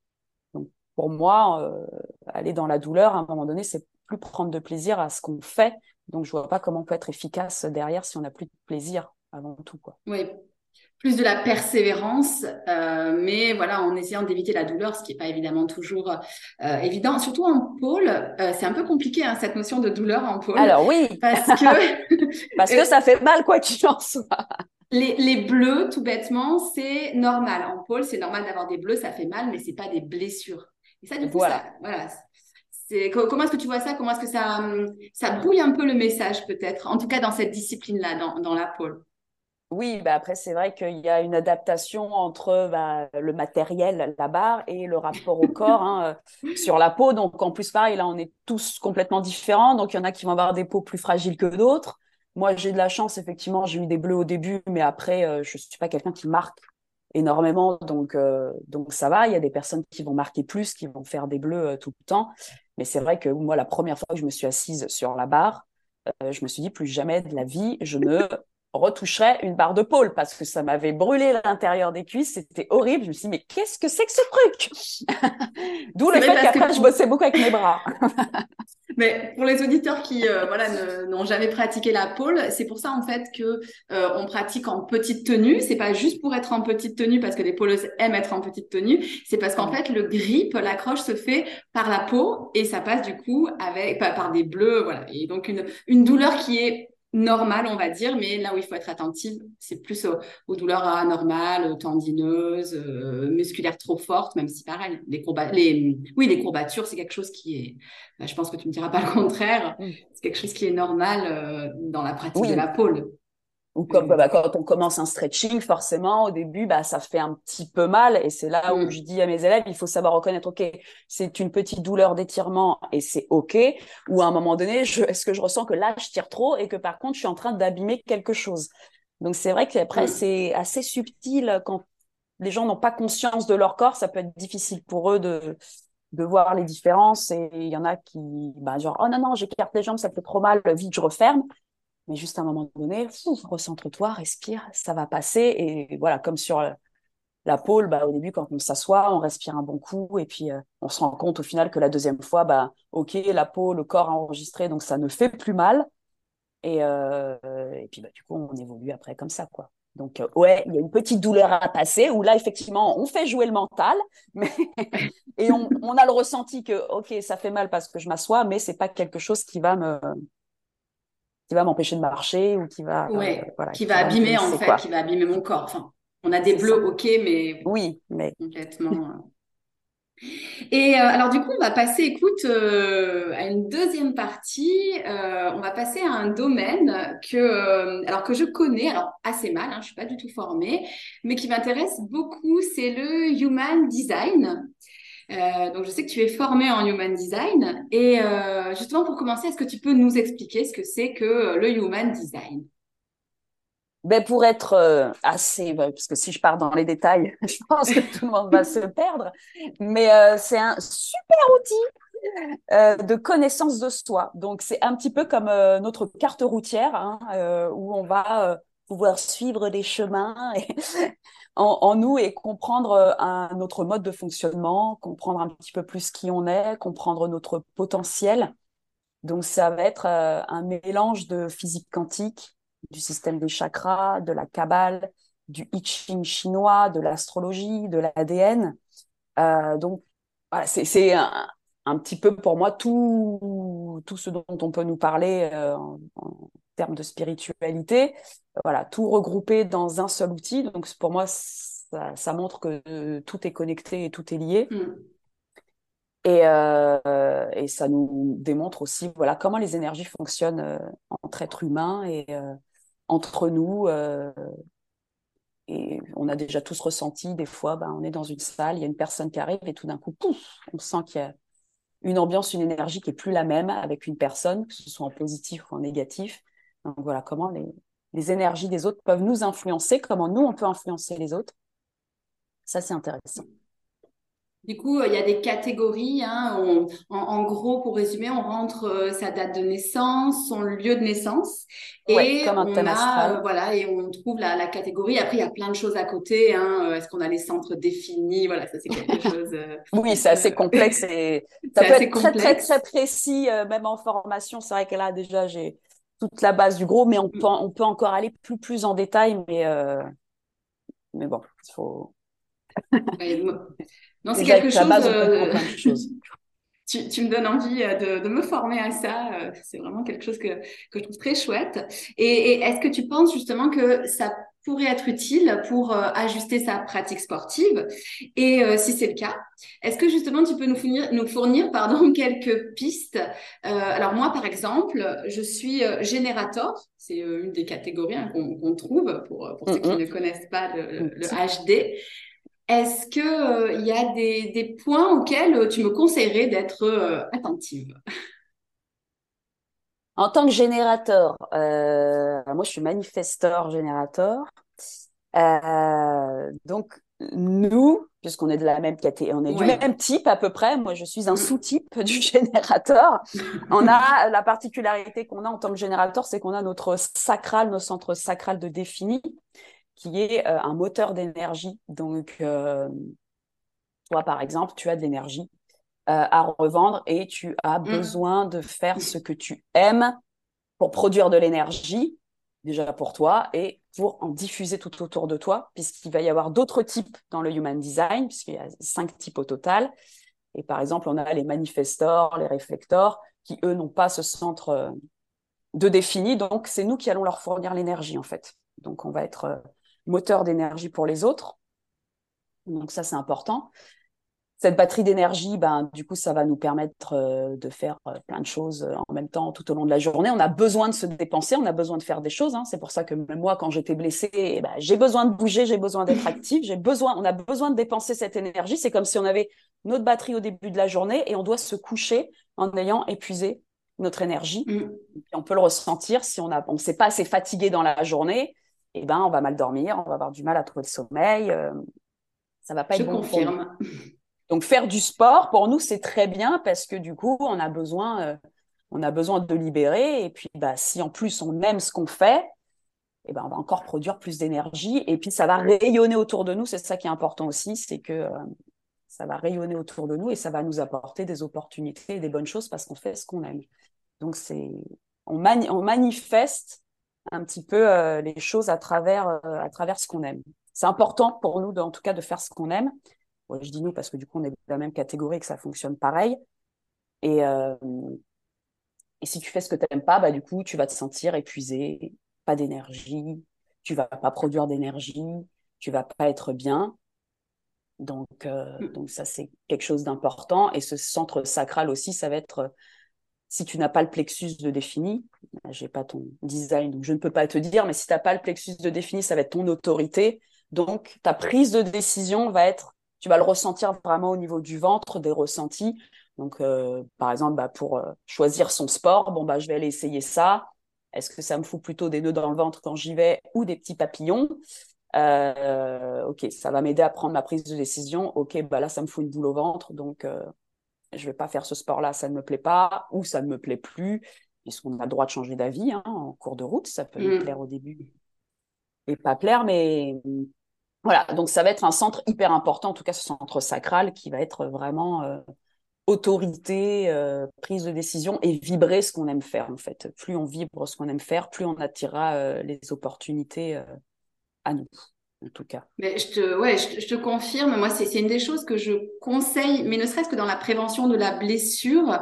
Donc, pour moi, euh, aller dans la douleur, à un moment donné, c'est plus prendre de plaisir à ce qu'on fait. Donc, je vois pas comment on peut être efficace derrière si on n'a plus de plaisir avant tout. Quoi. Oui, plus de la persévérance, euh, mais voilà, en essayant d'éviter la douleur, ce qui n'est pas évidemment toujours euh, évident. Surtout en pôle, euh, c'est un peu compliqué hein, cette notion de douleur en pôle. Alors oui, parce que (laughs) parce que ça fait mal quoi qu'il en soit. Les, les, bleus, tout bêtement, c'est normal. En pôle, c'est normal d'avoir des bleus, ça fait mal, mais c'est pas des blessures. Et ça, du coup, voilà. voilà. Comment est-ce que tu vois ça? Comment est-ce que ça, ça brouille un peu le message, peut-être? En tout cas, dans cette discipline-là, dans, dans la pôle. Oui, bah après, c'est vrai qu'il y a une adaptation entre bah, le matériel, la barre, et le rapport au corps hein, euh, (laughs) sur la peau. Donc, en plus, pareil, là, on est tous complètement différents. Donc, il y en a qui vont avoir des peaux plus fragiles que d'autres. Moi, j'ai de la chance, effectivement, j'ai eu des bleus au début, mais après, euh, je ne suis pas quelqu'un qui marque énormément. Donc, euh, donc, ça va. Il y a des personnes qui vont marquer plus, qui vont faire des bleus tout le temps. Mais c'est vrai que moi, la première fois que je me suis assise sur la barre, je me suis dit, plus jamais de la vie, je ne retoucherais une barre de pôle parce que ça m'avait brûlé l'intérieur des cuisses, c'était horrible. Je me suis dit, mais qu'est-ce que c'est que ce truc? (laughs) D'où le fait qu'après, je bossais beaucoup avec mes bras. (laughs) mais pour les auditeurs qui euh, voilà n'ont jamais pratiqué la pôle, c'est pour ça en fait que euh, on pratique en petite tenue. C'est pas juste pour être en petite tenue parce que les pôleuses aiment être en petite tenue. C'est parce qu'en fait le grip, l'accroche se fait par la peau et ça passe du coup avec par des bleus, voilà. Et donc une une douleur qui est normal, on va dire, mais là où il faut être attentive, c'est plus aux, douleurs anormales, tendineuses, euh, musculaires trop fortes, même si pareil, les, les oui, les courbatures, c'est quelque chose qui est, bah, je pense que tu me diras pas le contraire, c'est quelque chose qui est normal euh, dans la pratique de la pôle. Ou comme bah, quand on commence un stretching, forcément, au début, bah, ça fait un petit peu mal. Et c'est là où mm. je dis à mes élèves, il faut savoir reconnaître, OK, c'est une petite douleur d'étirement et c'est OK. Ou à un moment donné, est-ce que je ressens que là, je tire trop et que par contre, je suis en train d'abîmer quelque chose? Donc c'est vrai qu'après, mm. c'est assez subtil quand les gens n'ont pas conscience de leur corps. Ça peut être difficile pour eux de, de voir les différences. Et il y en a qui, bah, genre, oh non, non, j'écarte les jambes, ça fait trop mal, vite, je referme. Mais juste à un moment donné, recentre-toi, respire, ça va passer. Et voilà, comme sur la pôle, bah, au début, quand on s'assoit, on respire un bon coup et puis euh, on se rend compte au final que la deuxième fois, bah, ok, la peau, le corps a enregistré, donc ça ne fait plus mal. Et, euh, et puis bah, du coup, on évolue après comme ça, quoi. Donc, euh, ouais, il y a une petite douleur à passer où là, effectivement, on fait jouer le mental, (laughs) mais et on, on, a le ressenti que, ok, ça fait mal parce que je m'assois, mais c'est pas quelque chose qui va me, qui va m'empêcher de marcher ou qui va euh, voilà, qui, va abîmer en fait qui va abîmer mon corps. Enfin on a des bleus ok mais oui mais complètement euh. et euh, alors du coup on va passer écoute à une deuxième partie. On va passer à un domaine que alors que je connais alors assez mal hein, je suis pas du tout formée mais qui m'intéresse beaucoup c'est le human design euh, donc, je sais que tu es formé en Human Design. Et euh, justement, pour commencer, est-ce que tu peux nous expliquer ce que c'est que euh, le Human Design? Ben pour être assez, parce que si je pars dans les détails, (laughs) je pense que tout le monde va se perdre, mais c'est un super outil de connaissance de soi. Donc c'est un petit peu comme notre carte routière, hein, où on va pouvoir suivre des chemins et en, nous et comprendre euh, un, notre mode de fonctionnement, comprendre un petit peu plus qui on est, comprendre notre potentiel. Donc ça va être euh, un mélange de physique quantique, du système des chakras, de la Kabbale, du I Ching chinois, de l'astrologie, de l'ADN. Euh, donc voilà, c'est un, petit peu pour moi tout, tout ce dont on peut nous parler en, termes de spiritualité. Voilà, tout regroupé dans un seul outil. Donc pour moi, ça, montre que tout est connecté et tout est lié. Mm. Et, euh, et, ça nous démontre aussi voilà comment les énergies fonctionnent euh, entre êtres humains et euh, entre nous. et on a déjà tous ressenti des fois, ben, on est dans une salle, il y a une personne qui arrive et tout d'un coup, pouf, on sent qu'il y a une ambiance, une énergie qui est plus la même avec une personne, que ce soit en positif ou en négatif. Donc voilà comment les, les énergies des autres peuvent nous influencer, comment nous, on peut influencer les autres. Ça, c'est intéressant. Du coup, il y a des catégories. Hein, en, gros, pour résumer, on rentre euh, sa date de naissance, son lieu de naissance, et comme un on a, voilà, et on trouve la, la, catégorie. Après, il y a plein de choses à côté. Hein, Est-ce qu'on a les centres définis? Voilà, ça c'est quelque chose. (laughs) oui, c'est assez complexe et (laughs) ça peut être très très très précis, même en formation. C'est vrai que là déjà j'ai toute la base du gros, mais on mm. peut, on peut encore aller plus plus en détail, mais mais bon, il faut. (laughs) non, c'est quelque chose. (laughs) Tu, tu, me donnes envie euh, de, de, me former à ça. Euh, c'est vraiment quelque chose que, que je trouve très chouette. Et, et est-ce que tu penses justement que ça pourrait être utile pour euh, ajuster sa pratique sportive. Et si c'est le cas, est-ce que justement tu peux nous fournir, nous fournir pardon, (laughs) quelques pistes? Alors moi, par exemple, je suis générateur. C'est une des catégories hein, qu'on trouve pour, pour ceux qui ne connaissent pas le, le HD. Est-ce qu'il il euh, y a des, points auxquels euh, tu me conseillerais d'être euh, attentive? En tant que générateur, moi je suis manifesteur générateur. donc nous, puisqu'on est de la même catégorie, on est du même type à peu près. Moi, je suis un mm. sous-type du (laughs) générateur. on a (laughs) la particularité qu'on a en tant que générateur, c'est qu'on a notre sacral, nos centres sacral de défini qui est euh, un moteur d'énergie. Donc, euh, toi, par exemple, tu as de l'énergie euh, à revendre et tu as mmh. besoin de faire ce que tu aimes pour produire de l'énergie, déjà pour toi, et pour en diffuser tout autour de toi, puisqu'il va y avoir d'autres types dans le Human Design, puisqu'il y a cinq types au total. Et par exemple, on a les manifestors, les réflecteurs, qui, eux, n'ont pas ce centre de défini. Donc, c'est nous qui allons leur fournir l'énergie, en fait. Donc, on va être moteur d'énergie pour les autres. Donc ça, c'est important. Cette batterie d'énergie, ben, du coup, ça va nous permettre euh, de faire euh, plein de choses euh, en même temps tout au long de la journée. On a besoin de se dépenser, on a besoin de faire des choses. Hein. C'est pour ça que même moi, quand j'étais blessée, eh ben, j'ai besoin de bouger, j'ai besoin d'être active, j'ai besoin, on a besoin de dépenser cette énergie. C'est comme si on avait notre batterie au début de la journée et on doit se coucher en ayant épuisé notre énergie. Mm. on peut le ressentir si on ne on s'est pas assez fatigué dans la journée eh ben, on va mal dormir, on va avoir du mal à trouver le sommeil. Ça va pas Je être confirme. Donc faire du sport pour nous c'est très bien parce que du coup on a besoin euh, on a besoin de libérer et puis bah si en plus on aime ce qu'on fait eh ben on va encore produire plus d'énergie et puis ça va rayonner autour de nous c'est ça qui est important aussi c'est que euh, ça va rayonner autour de nous et ça va nous apporter des opportunités et des bonnes choses parce qu'on fait ce qu'on aime donc c'est on, manifeste un petit peu euh, les choses à travers, à travers ce qu'on aime. C'est important pour nous, en tout cas, de faire ce qu'on aime. Je dis nous parce que du coup, on est de la même catégorie et que ça fonctionne pareil. Et, euh, et si tu fais ce que tu n'aimes pas, bah, du coup, tu vas te sentir épuisé, pas d'énergie, tu vas pas produire d'énergie, tu vas pas être bien. Donc, mm. donc ça, c'est quelque chose d'important. Et ce centre sacral aussi, ça va être si tu n'as pas le plexus de défini, j'ai pas ton design, donc je ne peux pas te dire, mais si tu n'as pas le plexus de défini, ça va être ton autorité. Donc, ta prise de décision va être, tu vas le ressentir vraiment au niveau du ventre, des ressentis. Donc, euh, par exemple, bah, pour euh, choisir son sport, bon, bah, je vais aller essayer ça. Est-ce que ça me fout plutôt des nœuds dans le ventre quand j'y vais ou des petits papillons? Euh, Ok, ça va m'aider à prendre ma prise de décision. Ok, bah là, ça me fout une boule au ventre. Donc, je vais pas faire ce sport-là, ça ne me plaît pas, ou ça ne me plaît plus, puisqu'on a le droit de changer d'avis hein, en cours de route, ça peut me mm. plaire au début et pas plaire, mais voilà, donc ça va être un centre hyper important, en tout cas ce centre sacral qui va être vraiment euh, autorité, euh, prise de décision et vibrer ce qu'on aime faire en fait. Plus on vibre ce qu'on aime faire, plus on attirera euh, les opportunités à nous en tout cas. Mais je te, ouais, je, te confirme, moi, c'est une des choses que je conseille, mais ne serait-ce que dans la prévention de la blessure,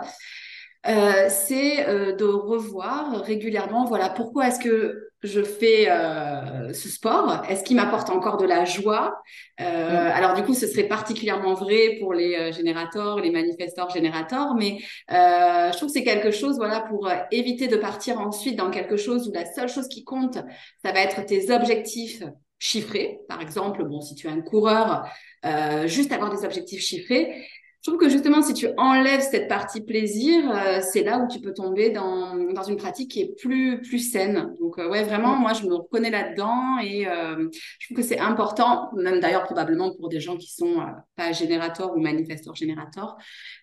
euh, c'est euh, de revoir régulièrement, voilà, pourquoi est-ce que je fais euh, ce sport? Est-ce qu'il m'apporte encore de la joie? Mm. Alors du coup, ce serait particulièrement vrai pour les générateurs, les manifesteurs générateurs, mais je trouve que c'est quelque chose, voilà, pour éviter de partir ensuite dans quelque chose où la seule chose qui compte, ça va être tes objectifs chiffrés. Par exemple, bon, si tu es un coureur, euh, juste avoir des objectifs chiffrés. Je trouve que justement, si tu enlèves cette partie plaisir, euh, c'est là où tu peux tomber dans, dans, une pratique qui est plus, plus saine. Donc, euh, ouais, vraiment, moi, je me reconnais là-dedans et euh, je trouve que c'est important, même d'ailleurs probablement pour des gens qui sont pas générateurs ou manifesteurs générateurs,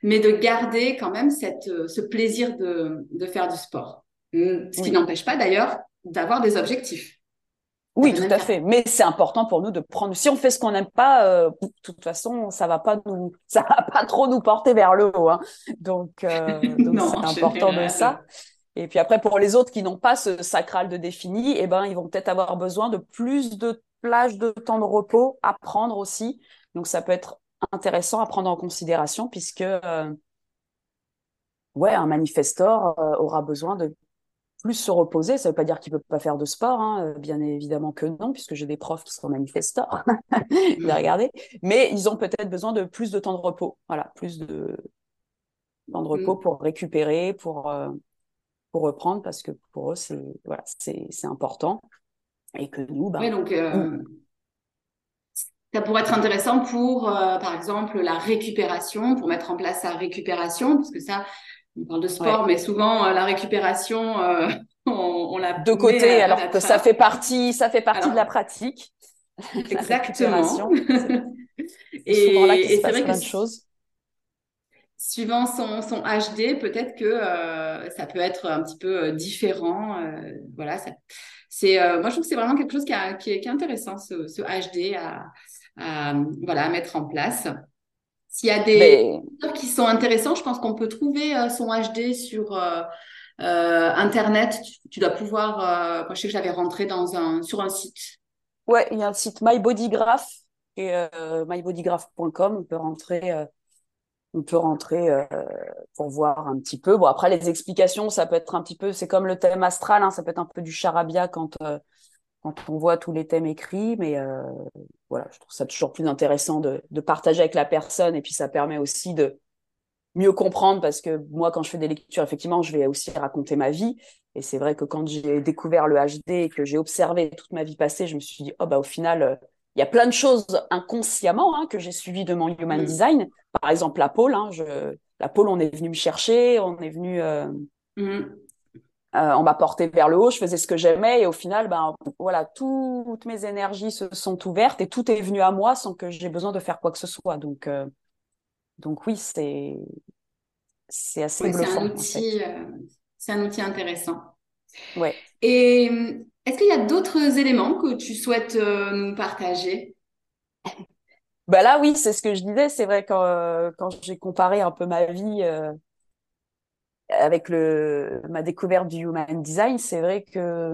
mais de garder quand même cette, ce plaisir de, de faire du sport. Ce qui n'empêche pas d'ailleurs d'avoir des objectifs. Oui, tout à fait. Mais c'est important pour nous de prendre. Si on fait ce qu'on n'aime pas, euh, de toute façon, ça va pas nous, (laughs) ça va pas trop nous porter vers le haut. Hein. Donc, euh, (laughs) c'est important de ça. Et puis après, pour les autres qui n'ont pas ce sacral de défini, eh ben, ils vont peut-être avoir besoin de plus de plages de temps de repos à prendre aussi. Donc, ça peut être intéressant à prendre en considération puisque, euh, ouais, un manifestor euh, aura besoin de plus se reposer. Ça ne veut pas dire qu'il ne peut pas faire de sport, hein. euh, bien évidemment que non, puisque j'ai des profs qui sont manifestants. (laughs) regarder. Mais ils ont peut-être besoin de plus de temps de repos. Voilà, plus de temps de repos mm. pour récupérer, pour, euh, pour reprendre, parce que pour eux, c'est voilà, c'est important. Et que nous, bah, donc, euh, ça pourrait être intéressant pour, par exemple, la récupération, pour mettre en place la récupération, parce que ça, on parle de sport, mais souvent euh, la récupération, euh, (laughs) on, l'a de côté, alors que ça fait partie, ça fait partie de la pratique. (laughs) Exactement. (laughs) et, c'est vrai que chose. Suivant son, son HD, peut-être que euh, ça peut être un petit peu différent. voilà, c'est moi je trouve que c'est vraiment quelque chose qui, est, intéressant ce, ce HD à, à, voilà à mettre en place. S'il y a des Mais... sont intéressants, je pense qu'on peut trouver euh, son HD sur euh, euh, Internet. Tu, dois pouvoir. moi, je sais que j'avais rentré dans un, sur un site. Ouais, il y a un site MyBodygraph et mybodygraph.com. On peut rentrer. on peut rentrer pour voir un petit peu. Bon, après, les explications, ça peut être un petit peu, c'est comme le thème astral, hein, ça peut être un peu du charabia quand, quand on voit tous les thèmes écrits, mais voilà, je trouve ça toujours plus intéressant de, de, partager avec la personne et puis ça permet aussi de mieux comprendre parce que moi, quand je fais des lectures, effectivement, je vais aussi raconter ma vie et c'est vrai que quand j'ai découvert le HD et que j'ai observé toute ma vie passée, je me suis dit, oh bah au final, euh, il y a plein de choses inconsciemment hein, que j'ai suivies de mon human mm. design. Par exemple, la pôle, hein, je, la pôle, on est venu me chercher, on est venu euh, mm. Euh, on m'a porté vers le haut, je faisais ce que j'aimais et au final, ben voilà, toutes mes énergies se sont ouvertes et tout est venu à moi sans que j'ai besoin de faire quoi que ce soit. Donc, euh, donc oui, c'est c'est assez bluffant. C'est un outil, euh, c'est un outil intéressant. Ouais. Et est-ce qu'il y a d'autres éléments que tu souhaites nous partager? Bah là, oui, c'est ce que je disais. C'est vrai quand, quand j'ai comparé un peu ma vie avec le, ma découverte du human design, c'est vrai que,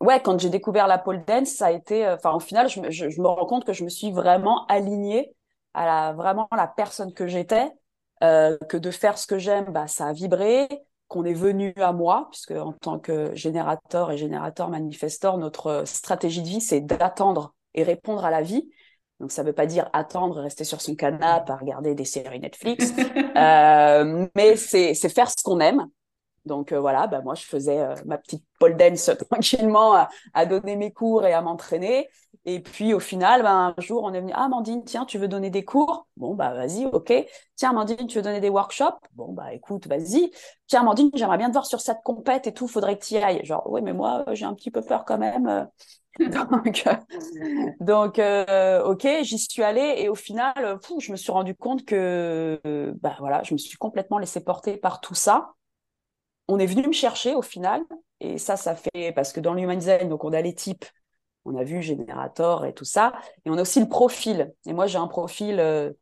ouais, quand j'ai découvert la pole dance, ça a été, enfin, au final, je, je, je, me rends compte que je me suis vraiment alignée à la, vraiment la personne que j'étais, euh, que de faire ce que j'aime, bah, ça a vibré, qu'on est venu à moi, puisque en tant que générateur et générateur manifestor, notre stratégie de vie, c'est d'attendre et répondre à la vie. Donc ça ne veut pas dire attendre, rester sur son canapé à regarder des séries Netflix, (laughs) euh, mais c'est faire ce qu'on aime. Donc euh, voilà, bah, moi je faisais euh, ma petite pole dance (laughs) tranquillement à, donner mes cours et à m'entraîner. Et puis au final, bah, un jour on est venu, ah Amandine, tiens, tu veux donner des cours? Bon bah vas-y, ok. Tiens Amandine, tu veux donner des workshops? Bon bah écoute, vas-y. Tiens Amandine, j'aimerais bien te voir sur cette compète et tout, faudrait que tu y ailles. Genre oui, mais moi j'ai un petit peu peur quand même. (laughs) donc, euh, ok, j'y suis allée et au final, je me suis rendu compte que, bah voilà, je me suis complètement laissée porter par tout ça. On est venu me chercher au final et ça, ça fait parce que dans le human design, donc on a les types, on a vu générateur et tout ça, et on a aussi le profil. Et moi, j'ai un profil euh,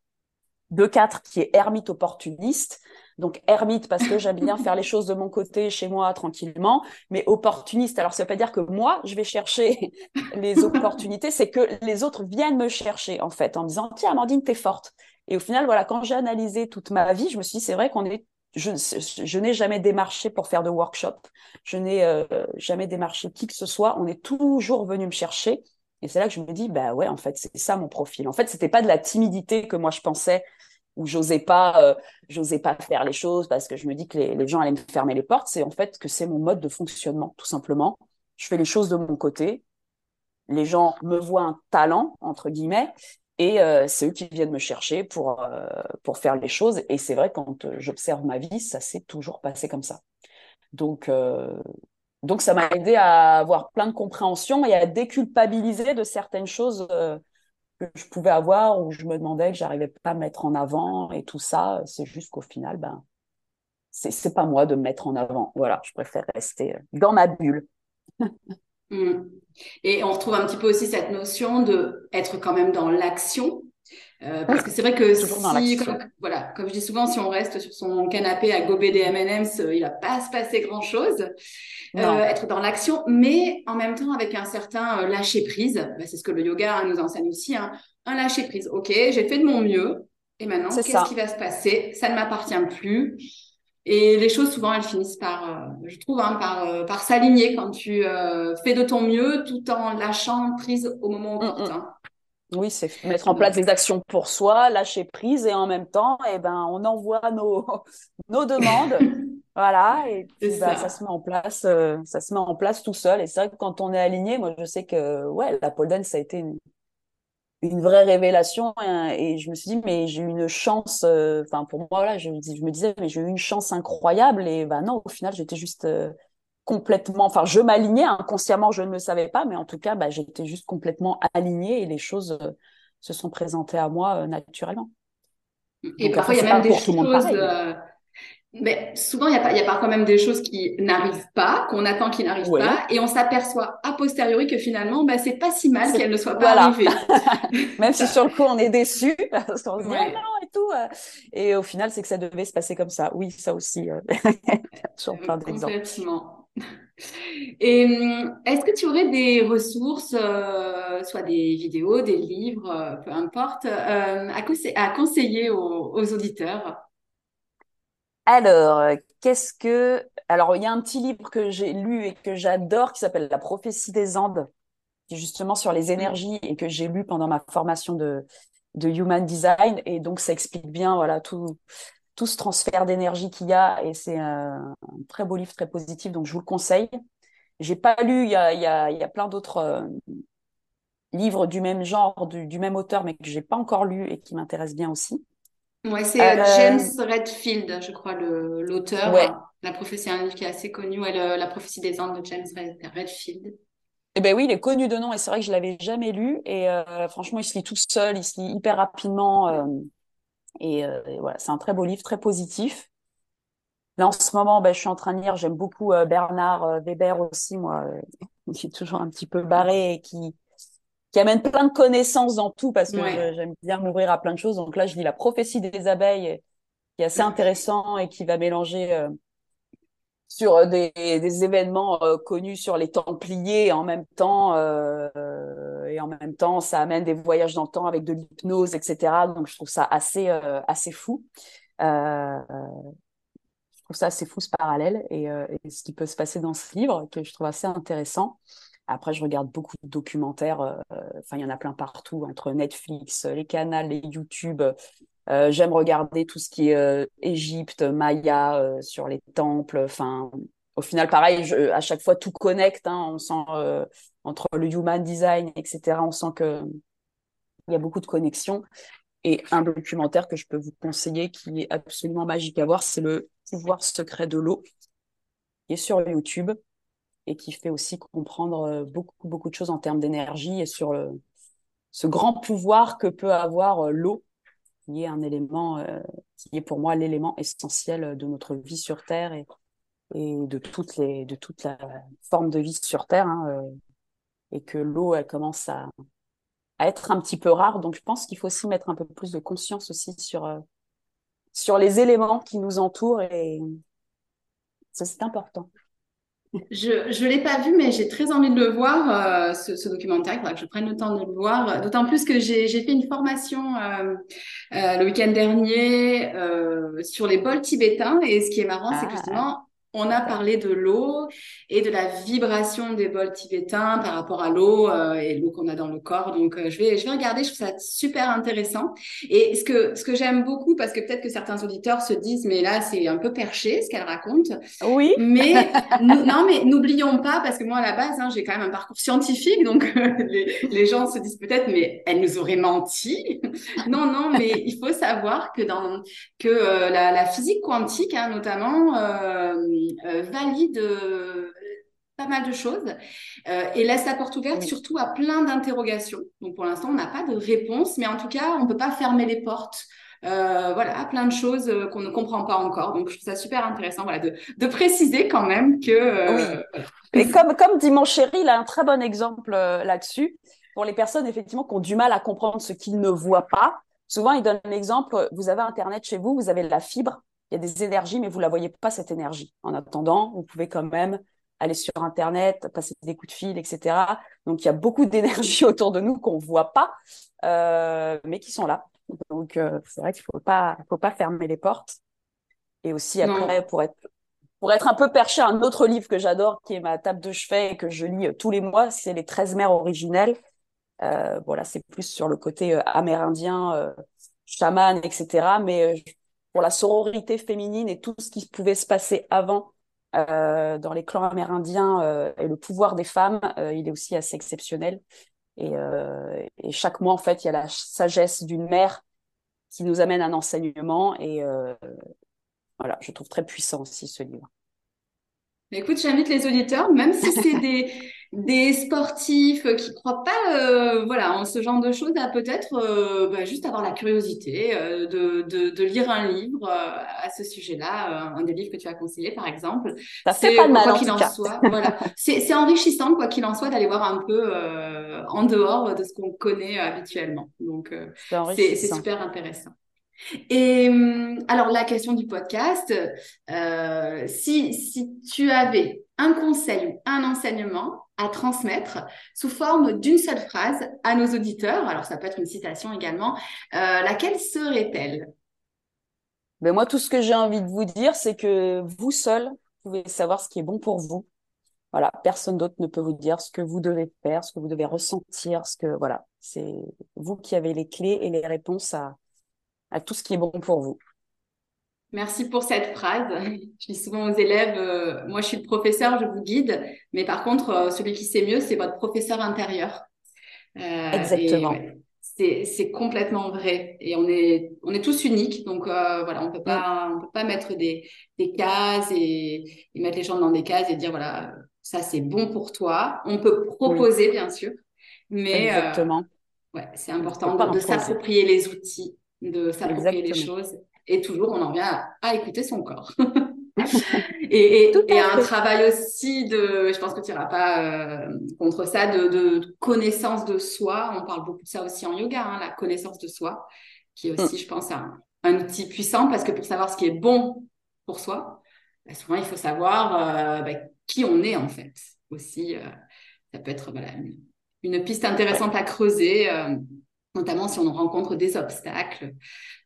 2-4 qui est ermite opportuniste. Donc ermite parce que j'aime bien faire les choses de mon côté chez moi tranquillement, mais opportuniste. Alors ça veut pas dire que moi je vais chercher (laughs) les opportunités, c'est que les autres viennent me chercher en fait en me disant tiens Amandine t'es forte. Et au final voilà quand j'ai analysé toute ma vie, je me suis dit c'est vrai qu'on est je, je n'ai jamais démarché pour faire de workshop, je n'ai euh, jamais démarché qui que ce soit, on est toujours venu me chercher. Et c'est là que je me dis, bah ouais, en fait, c'est ça mon profil. En fait, c'était pas de la timidité que moi je pensais où j'osais pas, euh, j'osais pas faire les choses parce que je me dis que les, les gens allaient me fermer les portes. C'est en fait que c'est mon mode de fonctionnement, tout simplement. Je fais les choses de mon côté. Les gens me voient un talent entre guillemets, Et c'est eux qui viennent me chercher pour, pour faire les choses. Et c'est vrai, quand j'observe ma vie, ça s'est toujours passé comme ça. Donc, donc ça m'a aidé à avoir plein de compréhension et à déculpabiliser de certaines choses que je pouvais avoir où je me demandais que j'arrivais pas à mettre en avant et tout ça. C'est juste qu'au final, ben, c'est pas moi de me mettre en avant. Voilà, je préfère rester dans ma bulle. (laughs) Hmm. Et on retrouve un petit peu aussi cette notion de être quand même dans l'action. Euh, parce que c'est vrai que si, comme, voilà, comme je dis souvent, si on reste sur son canapé à gober des M&M's, euh, il va pas se passer grand chose. Euh, être dans l'action, mais en même temps avec un certain lâcher prise. Bah, c'est ce que le yoga hein, nous enseigne aussi. Hein. Un lâcher prise. Ok, j'ai fait de mon mieux. Et maintenant, qu'est-ce qui va se passer? Ça ne m'appartient plus. Et les choses, souvent, elles finissent par, euh, je trouve, hein, par, euh, par s'aligner quand tu euh, fais de ton mieux tout en lâchant prise au moment mm, mm. opportun. Oui, c'est mettre en place des actions pour soi, lâcher prise et en même temps, eh ben, on envoie nos, (laughs) nos demandes. (laughs) voilà, et puis bah, ça. se met en place, ça se met en place tout seul. Et c'est vrai que quand on est aligné, moi je sais que ouais, la pole dance ça a été une, une vraie révélation et, je me suis dit mais j'ai eu une chance euh, enfin pour moi voilà je, je me disais mais j'ai eu une chance incroyable et bah non au final j'étais juste euh, complètement enfin je m'alignais inconsciemment je ne le savais pas mais en tout cas bah, j'étais juste complètement alignée et les choses euh, se sont présentées à moi naturellement. Et parfois il y a même des choses mais souvent, il y, a, y a quand même des choses qui n'arrivent pas, qu'on attend qui n'arrivent pas, et on s'aperçoit a posteriori que finalement, bah, c'est pas si mal qu'elles ne soient pas arrivées. (laughs) même si sur le coup, on est déçu, (laughs) parce qu'on se dit, oh non, et tout. Euh. Et au final, c'est que ça devait se passer comme ça. Oui, ça aussi. Euh, (laughs) toujours plein d'exemples. Complètement. Et hum, est-ce que tu aurais des ressources, euh, soit des vidéos, des livres, peu importe, à, conseiller aux auditeurs? Alors, euh, qu'est-ce que... Alors, il y a un petit livre que j'ai lu et que j'adore qui s'appelle La prophétie des Andes, qui est justement sur les énergies et que j'ai lu pendant ma formation de, de Human Design. Et donc, ça explique bien voilà, tout, tout ce transfert d'énergie qu'il y a. Et c'est un, très beau livre, très positif, donc je vous le conseille. J'ai pas lu, il y a, y a, y a plein d'autres euh, livres du même genre, du, du même auteur, mais que j'ai pas encore lu et qui m'intéressent bien aussi. Ouais, c'est euh, James Redfield, je crois, l'auteur. Ouais. La prophétie, un livre qui est assez connu, ouais, La prophétie des Andes de James Redfield. Eh ben oui, il est connu de nom et c'est vrai que je l'avais jamais lu et euh, franchement, il se lit tout seul, il se lit hyper rapidement euh, et, voilà, c'est un très beau livre, très positif. Là, en ce moment, ben, je suis en train de lire, j'aime beaucoup Bernard Weber aussi, moi, qui est toujours un petit peu barré et qui, qui amène plein de connaissances dans tout parce que j'aime bien m'ouvrir à plein de choses. Donc là, je lis la prophétie des abeilles, qui est assez intéressant et qui va mélanger euh, sur euh, des, des événements euh, connus sur les Templiers et en même temps et en même temps, ça amène des voyages dans le temps avec de l'hypnose, etc. Donc je trouve ça assez assez fou. je trouve ça assez fou ce parallèle et, et, ce qui peut se passer dans ce livre que je trouve assez intéressant. Après, je regarde beaucoup de documentaires. Euh, enfin, il y en a plein partout, entre Netflix, les canaux, les YouTube. Euh, j'aime regarder tout ce qui est euh, Égypte, Maya, sur les temples. Enfin, au final, pareil, à chaque fois, tout connecte. Hein, on sent entre le human design, etc. On sent que il y a beaucoup de connexions. Et un documentaire que je peux vous conseiller qui est absolument magique à voir, c'est le pouvoir secret de l'eau, qui est sur YouTube et qui fait aussi comprendre euh, beaucoup, beaucoup de choses en termes d'énergie et sur le, ce grand pouvoir que peut avoir euh, l'eau, qui est un élément, euh, qui est pour moi l'élément essentiel de notre vie sur Terre et, de, toutes les, de toute la forme de vie sur Terre. Hein, et que l'eau, elle commence à, à, être un petit peu rare. Donc, je pense qu'il faut aussi mettre un peu plus de conscience aussi sur, sur les éléments qui nous entourent et ça, c'est important. Je ne l'ai pas vu, mais j'ai très envie de le voir, euh, ce, documentaire. Il faudra que je prenne le temps de le voir. D'autant plus que j'ai fait une formation euh, euh, le week-end dernier sur les bols tibétains. Et ce qui est marrant, c'est que ah. justement, on a parlé de l'eau et de la vibration des bols tibétains par rapport à l'eau euh, et l'eau qu'on a dans le corps. Donc, euh, je vais, je vais regarder. Je trouve ça super intéressant. Et ce que, ce que j'aime beaucoup, parce que peut-être que certains auditeurs se disent, mais là, c'est un peu perché ce qu'elle raconte. Oui. Mais (laughs) non, mais n'oublions pas, parce que moi, à la base, hein, j'ai quand même un parcours scientifique, donc les, les, gens se disent peut-être, mais elle nous aurait menti. (laughs) non, non, mais il faut savoir que dans que euh, la, la, physique quantique, hein, notamment euh, valide euh, pas mal de choses euh, et laisse la porte ouverte surtout à plein d'interrogations. Donc pour l'instant, on n'a pas de réponse, mais en tout cas, on ne peut pas fermer les portes. voilà, plein de choses qu'on ne comprend pas encore. Donc, je trouve ça super intéressant voilà, de, de préciser quand même que. oui. Et comme, comme dit mon chéri, il a un très bon exemple là-dessus. Pour les personnes, effectivement, qui ont du mal à comprendre ce qu'ils ne voient pas, souvent, il donne l'exemple vous avez Internet chez vous, vous avez la fibre, il y a des énergies, mais vous ne la voyez pas, cette énergie. En attendant, vous pouvez quand même aller sur Internet, passer des coups de fil, etc. Donc, il y a beaucoup d'énergie (laughs) autour de nous qu'on ne voit pas, euh, mais qui sont là. Donc, euh, c'est vrai qu'il ne faut pas, faut pas fermer les portes. Et aussi, après, pour être, pour être un peu perché, un autre livre que j'adore, qui est ma table de chevet et que je lis tous les mois, c'est Les 13 mères originelles. Euh, voilà, c'est plus sur le côté amérindien, chaman, etc. Mais pour la sororité féminine et tout ce qui pouvait se passer avant euh, dans les clans amérindiens euh, et le pouvoir des femmes, euh, il est aussi assez exceptionnel. Et, et, chaque mois, en fait, il y a la sagesse d'une mère qui nous amène un enseignement. Et voilà, je trouve très puissant aussi ce livre. Écoute, j'invite les auditeurs, même si c'est (laughs) des, des sportifs qui croient pas euh, voilà en ce genre de choses à peut-être euh, bah, juste avoir la curiosité euh, de, de, de, lire un livre à ce sujet-là un des livres que tu as conseillé par exemple. C'est pas mal quoi qu'il en, soit voilà. C'est enrichissant quoi qu'il en soit d'aller voir un peu en dehors de ce qu'on connaît habituellement. Donc c'est super intéressant. Et hum, alors la question du podcast si si tu avais un conseil ou un enseignement à transmettre sous forme d'une seule phrase à nos auditeurs, alors ça peut être une citation également, euh, laquelle serait-elle? Ben Moi, tout ce que j'ai envie de vous dire, c'est que vous seul pouvez savoir ce qui est bon pour vous. Voilà, personne d'autre ne peut vous dire ce que vous devez faire, ce que vous devez ressentir, ce que voilà, c'est vous qui avez les clés et les réponses à, à tout ce qui est bon pour vous. Merci pour cette phrase. Je dis souvent aux élèves, euh, moi je suis le professeur, je vous guide, mais par contre, euh, celui qui sait mieux, c'est votre professeur intérieur. Euh, Exactement. c'est complètement vrai. Et on est, on est tous uniques, donc voilà, on peut pas, on peut pas mettre des, des cases et, mettre les gens dans des cases et dire voilà, ça c'est bon pour toi. On peut proposer bien sûr, mais Exactement. ouais, c'est important de, de s'approprier les outils, de s'approprier les choses et toujours, on en vient à, écouter son corps. (laughs) et, et, un travail aussi de, je pense que tu n'iras pas euh, contre ça, de, de, connaissance de soi. On parle beaucoup de ça aussi en yoga, hein, la connaissance de soi, qui est aussi, mm. je pense, un, un, outil puissant parce que pour savoir ce qui est bon pour soi, bah, souvent il faut savoir euh, bah, qui on est en fait. Aussi, euh, ça peut être voilà, une, une, piste intéressante à creuser notamment si on rencontre des obstacles,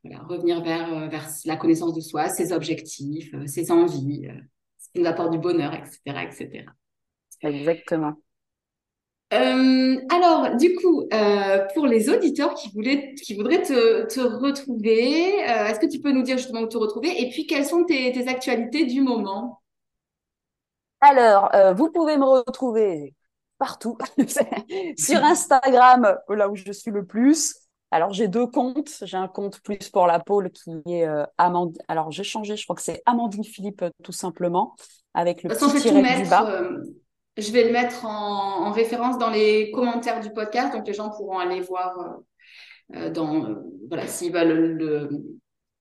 voilà, revenir vers, euh, vers la connaissance de soi, ses objectifs, euh, ses envies, euh, ce qui nous apporte du bonheur, etc. etc. Exactement. Euh, alors, du coup, euh, pour les auditeurs qui, voulaient, qui voudraient te, te retrouver, euh, est-ce que tu peux nous dire justement où te retrouver? Et puis, quelles sont tes, tes actualités du moment? Alors, vous pouvez me retrouver partout. (laughs) sur Instagram, là où je suis le plus. Alors, j'ai deux comptes. J'ai un compte plus pour la pôle qui est euh, Amandine. Alors, j'ai changé, je crois que c'est Amandine Philippe, euh, tout simplement, avec le petit tiret du bas. Euh, je vais le mettre en, référence dans les commentaires du podcast, donc les gens pourront aller voir dans, voilà, s'ils veulent le,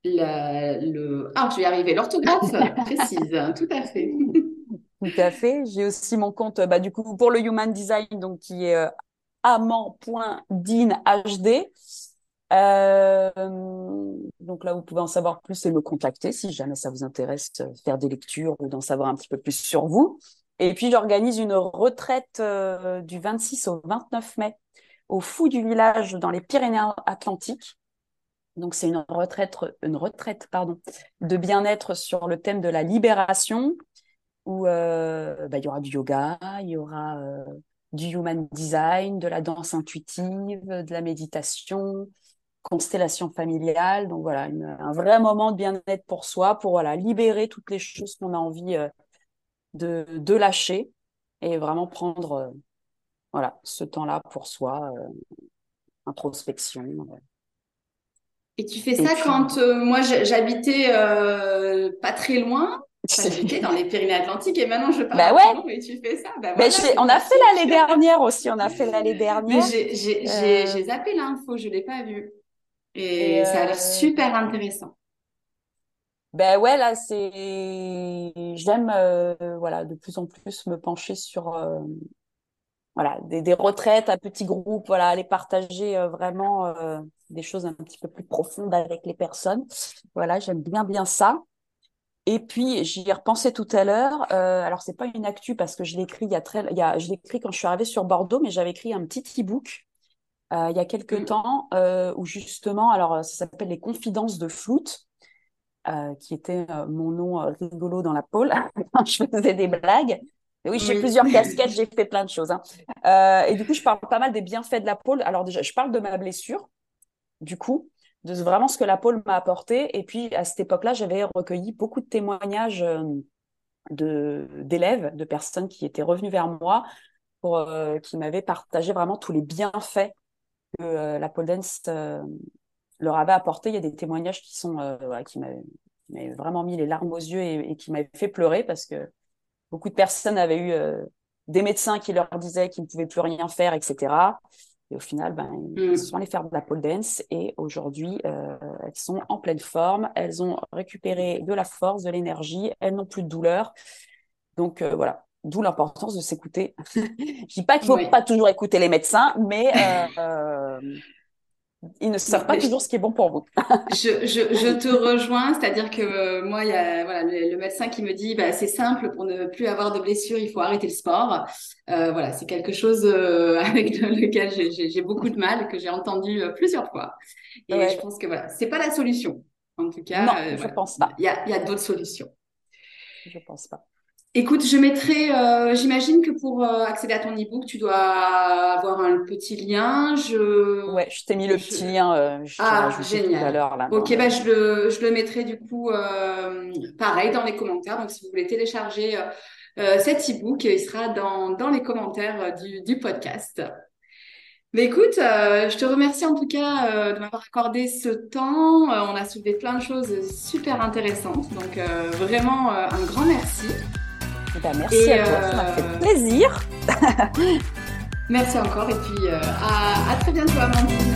le, Ah, je vais y arriver, l'orthographe (laughs) précise, tout à fait. Tout à fait. J'ai aussi mon compte, bah, du coup, pour le Human Design, donc qui est euh, amant.dinhd. Euh, donc là, vous pouvez en savoir plus et me contacter si jamais ça vous intéresse, euh, faire des lectures ou d'en savoir un petit peu plus sur vous. Et puis, j'organise une retraite euh, du 26 au 29 mai au Fou du Village dans les Pyrénées-Atlantiques. Donc, c'est une retraite, une retraite pardon, de bien-être sur le thème de la libération où bah, il y aura du yoga, il y aura du human design, de la danse intuitive, de la méditation, constellation familiale. Donc voilà, un vrai moment de bien-être pour soi, pour voilà, libérer toutes les choses qu'on a envie euh, de, de, lâcher et vraiment prendre euh, voilà, ce temps-là pour soi, euh, introspection. Et tu fais ça quand moi j'habitais pas très loin J'étais dans les Pyrénées-Atlantiques et maintenant je parle bah ouais. et tu fais ça. Bah on a fait l'année dernière aussi, on a fait l'année dernière. J'ai zappé l'info, je ne l'ai pas vue. Et, ça a l'air euh, super intéressant. Ben ouais, là, c'est. J'aime euh, voilà, de plus en plus me pencher sur euh, voilà, des, des, retraites à petits groupes, voilà, aller partager vraiment des choses un petit peu plus profondes avec les personnes. Voilà, j'aime bien, bien ça. Et puis, j'y ai repensé tout à l'heure. Euh, alors, c'est pas une actu parce que je l'ai écrit il y a très, il y a, je l'ai écrit quand je suis arrivée sur Bordeaux, mais j'avais écrit un petit e-book euh, il y a quelques mm. temps, euh, où justement, alors ça s'appelle Les Confidences de Floute, euh, qui était mon nom rigolo dans la pôle (laughs) quand je faisais des blagues. Et oui, j'ai plusieurs (laughs) casquettes, j'ai fait plein de choses. Hein. et du coup, je parle pas mal des bienfaits de la pôle. Alors déjà, je parle de ma blessure, du coup, de vraiment ce que la pôle m'a apporté. Et puis, à cette époque-là, j'avais recueilli beaucoup de témoignages de d'élèves, de personnes qui étaient revenues vers moi, pour, qui m'avaient partagé vraiment tous les bienfaits que euh, la pole dance euh, leur avait apporté. Il y a des témoignages qui sont euh, qui m'avaient vraiment mis les larmes aux yeux et, qui m'avaient fait pleurer parce que beaucoup de personnes avaient eu des médecins qui leur disaient qu'ils ne pouvaient plus rien faire, etc. Et au final, ben, ils mm. sont allés faire de la pole dance et aujourd'hui, elles sont en pleine forme. Elles ont récupéré de la force, de l'énergie. Elles n'ont plus de douleur. Donc voilà, D'où l'importance de s'écouter. (laughs) je dis pas qu'il faut pas toujours écouter les médecins, mais euh, euh, (laughs) ils ne savent pas toujours ce qui est bon pour vous. (laughs) je, je, je, te rejoins, c'est-à-dire que euh, moi, il y a voilà, le, médecin qui me dit, bah, c'est simple, pour ne plus avoir de blessures, il faut arrêter le sport. Euh, voilà, c'est quelque chose euh, (laughs) avec lequel j'ai beaucoup de mal, que j'ai entendu plusieurs fois. Et je pense que voilà, c'est pas la solution. En tout cas, non, je pense pas. Il y a, y a d'autres solutions. Je pense pas. Écoute, je mettrai, euh, j'imagine que pour euh, accéder à ton e-book, tu dois avoir un petit lien. Je... Ouais, je t'ai mis le petit lien. Euh, je ah, génial. Là, ok, bah, je, le, je le mettrai du coup pareil dans les commentaires. Donc, si vous voulez télécharger cet e-book, il sera dans, dans les commentaires du, du podcast. Mais écoute, je te remercie en tout cas de m'avoir accordé ce temps. on a soulevé plein de choses super intéressantes. Donc, vraiment, un grand merci. Ben, merci à toi, ça m'a fait euh, plaisir. (laughs) merci encore et puis euh, à, à très bientôt Amandine.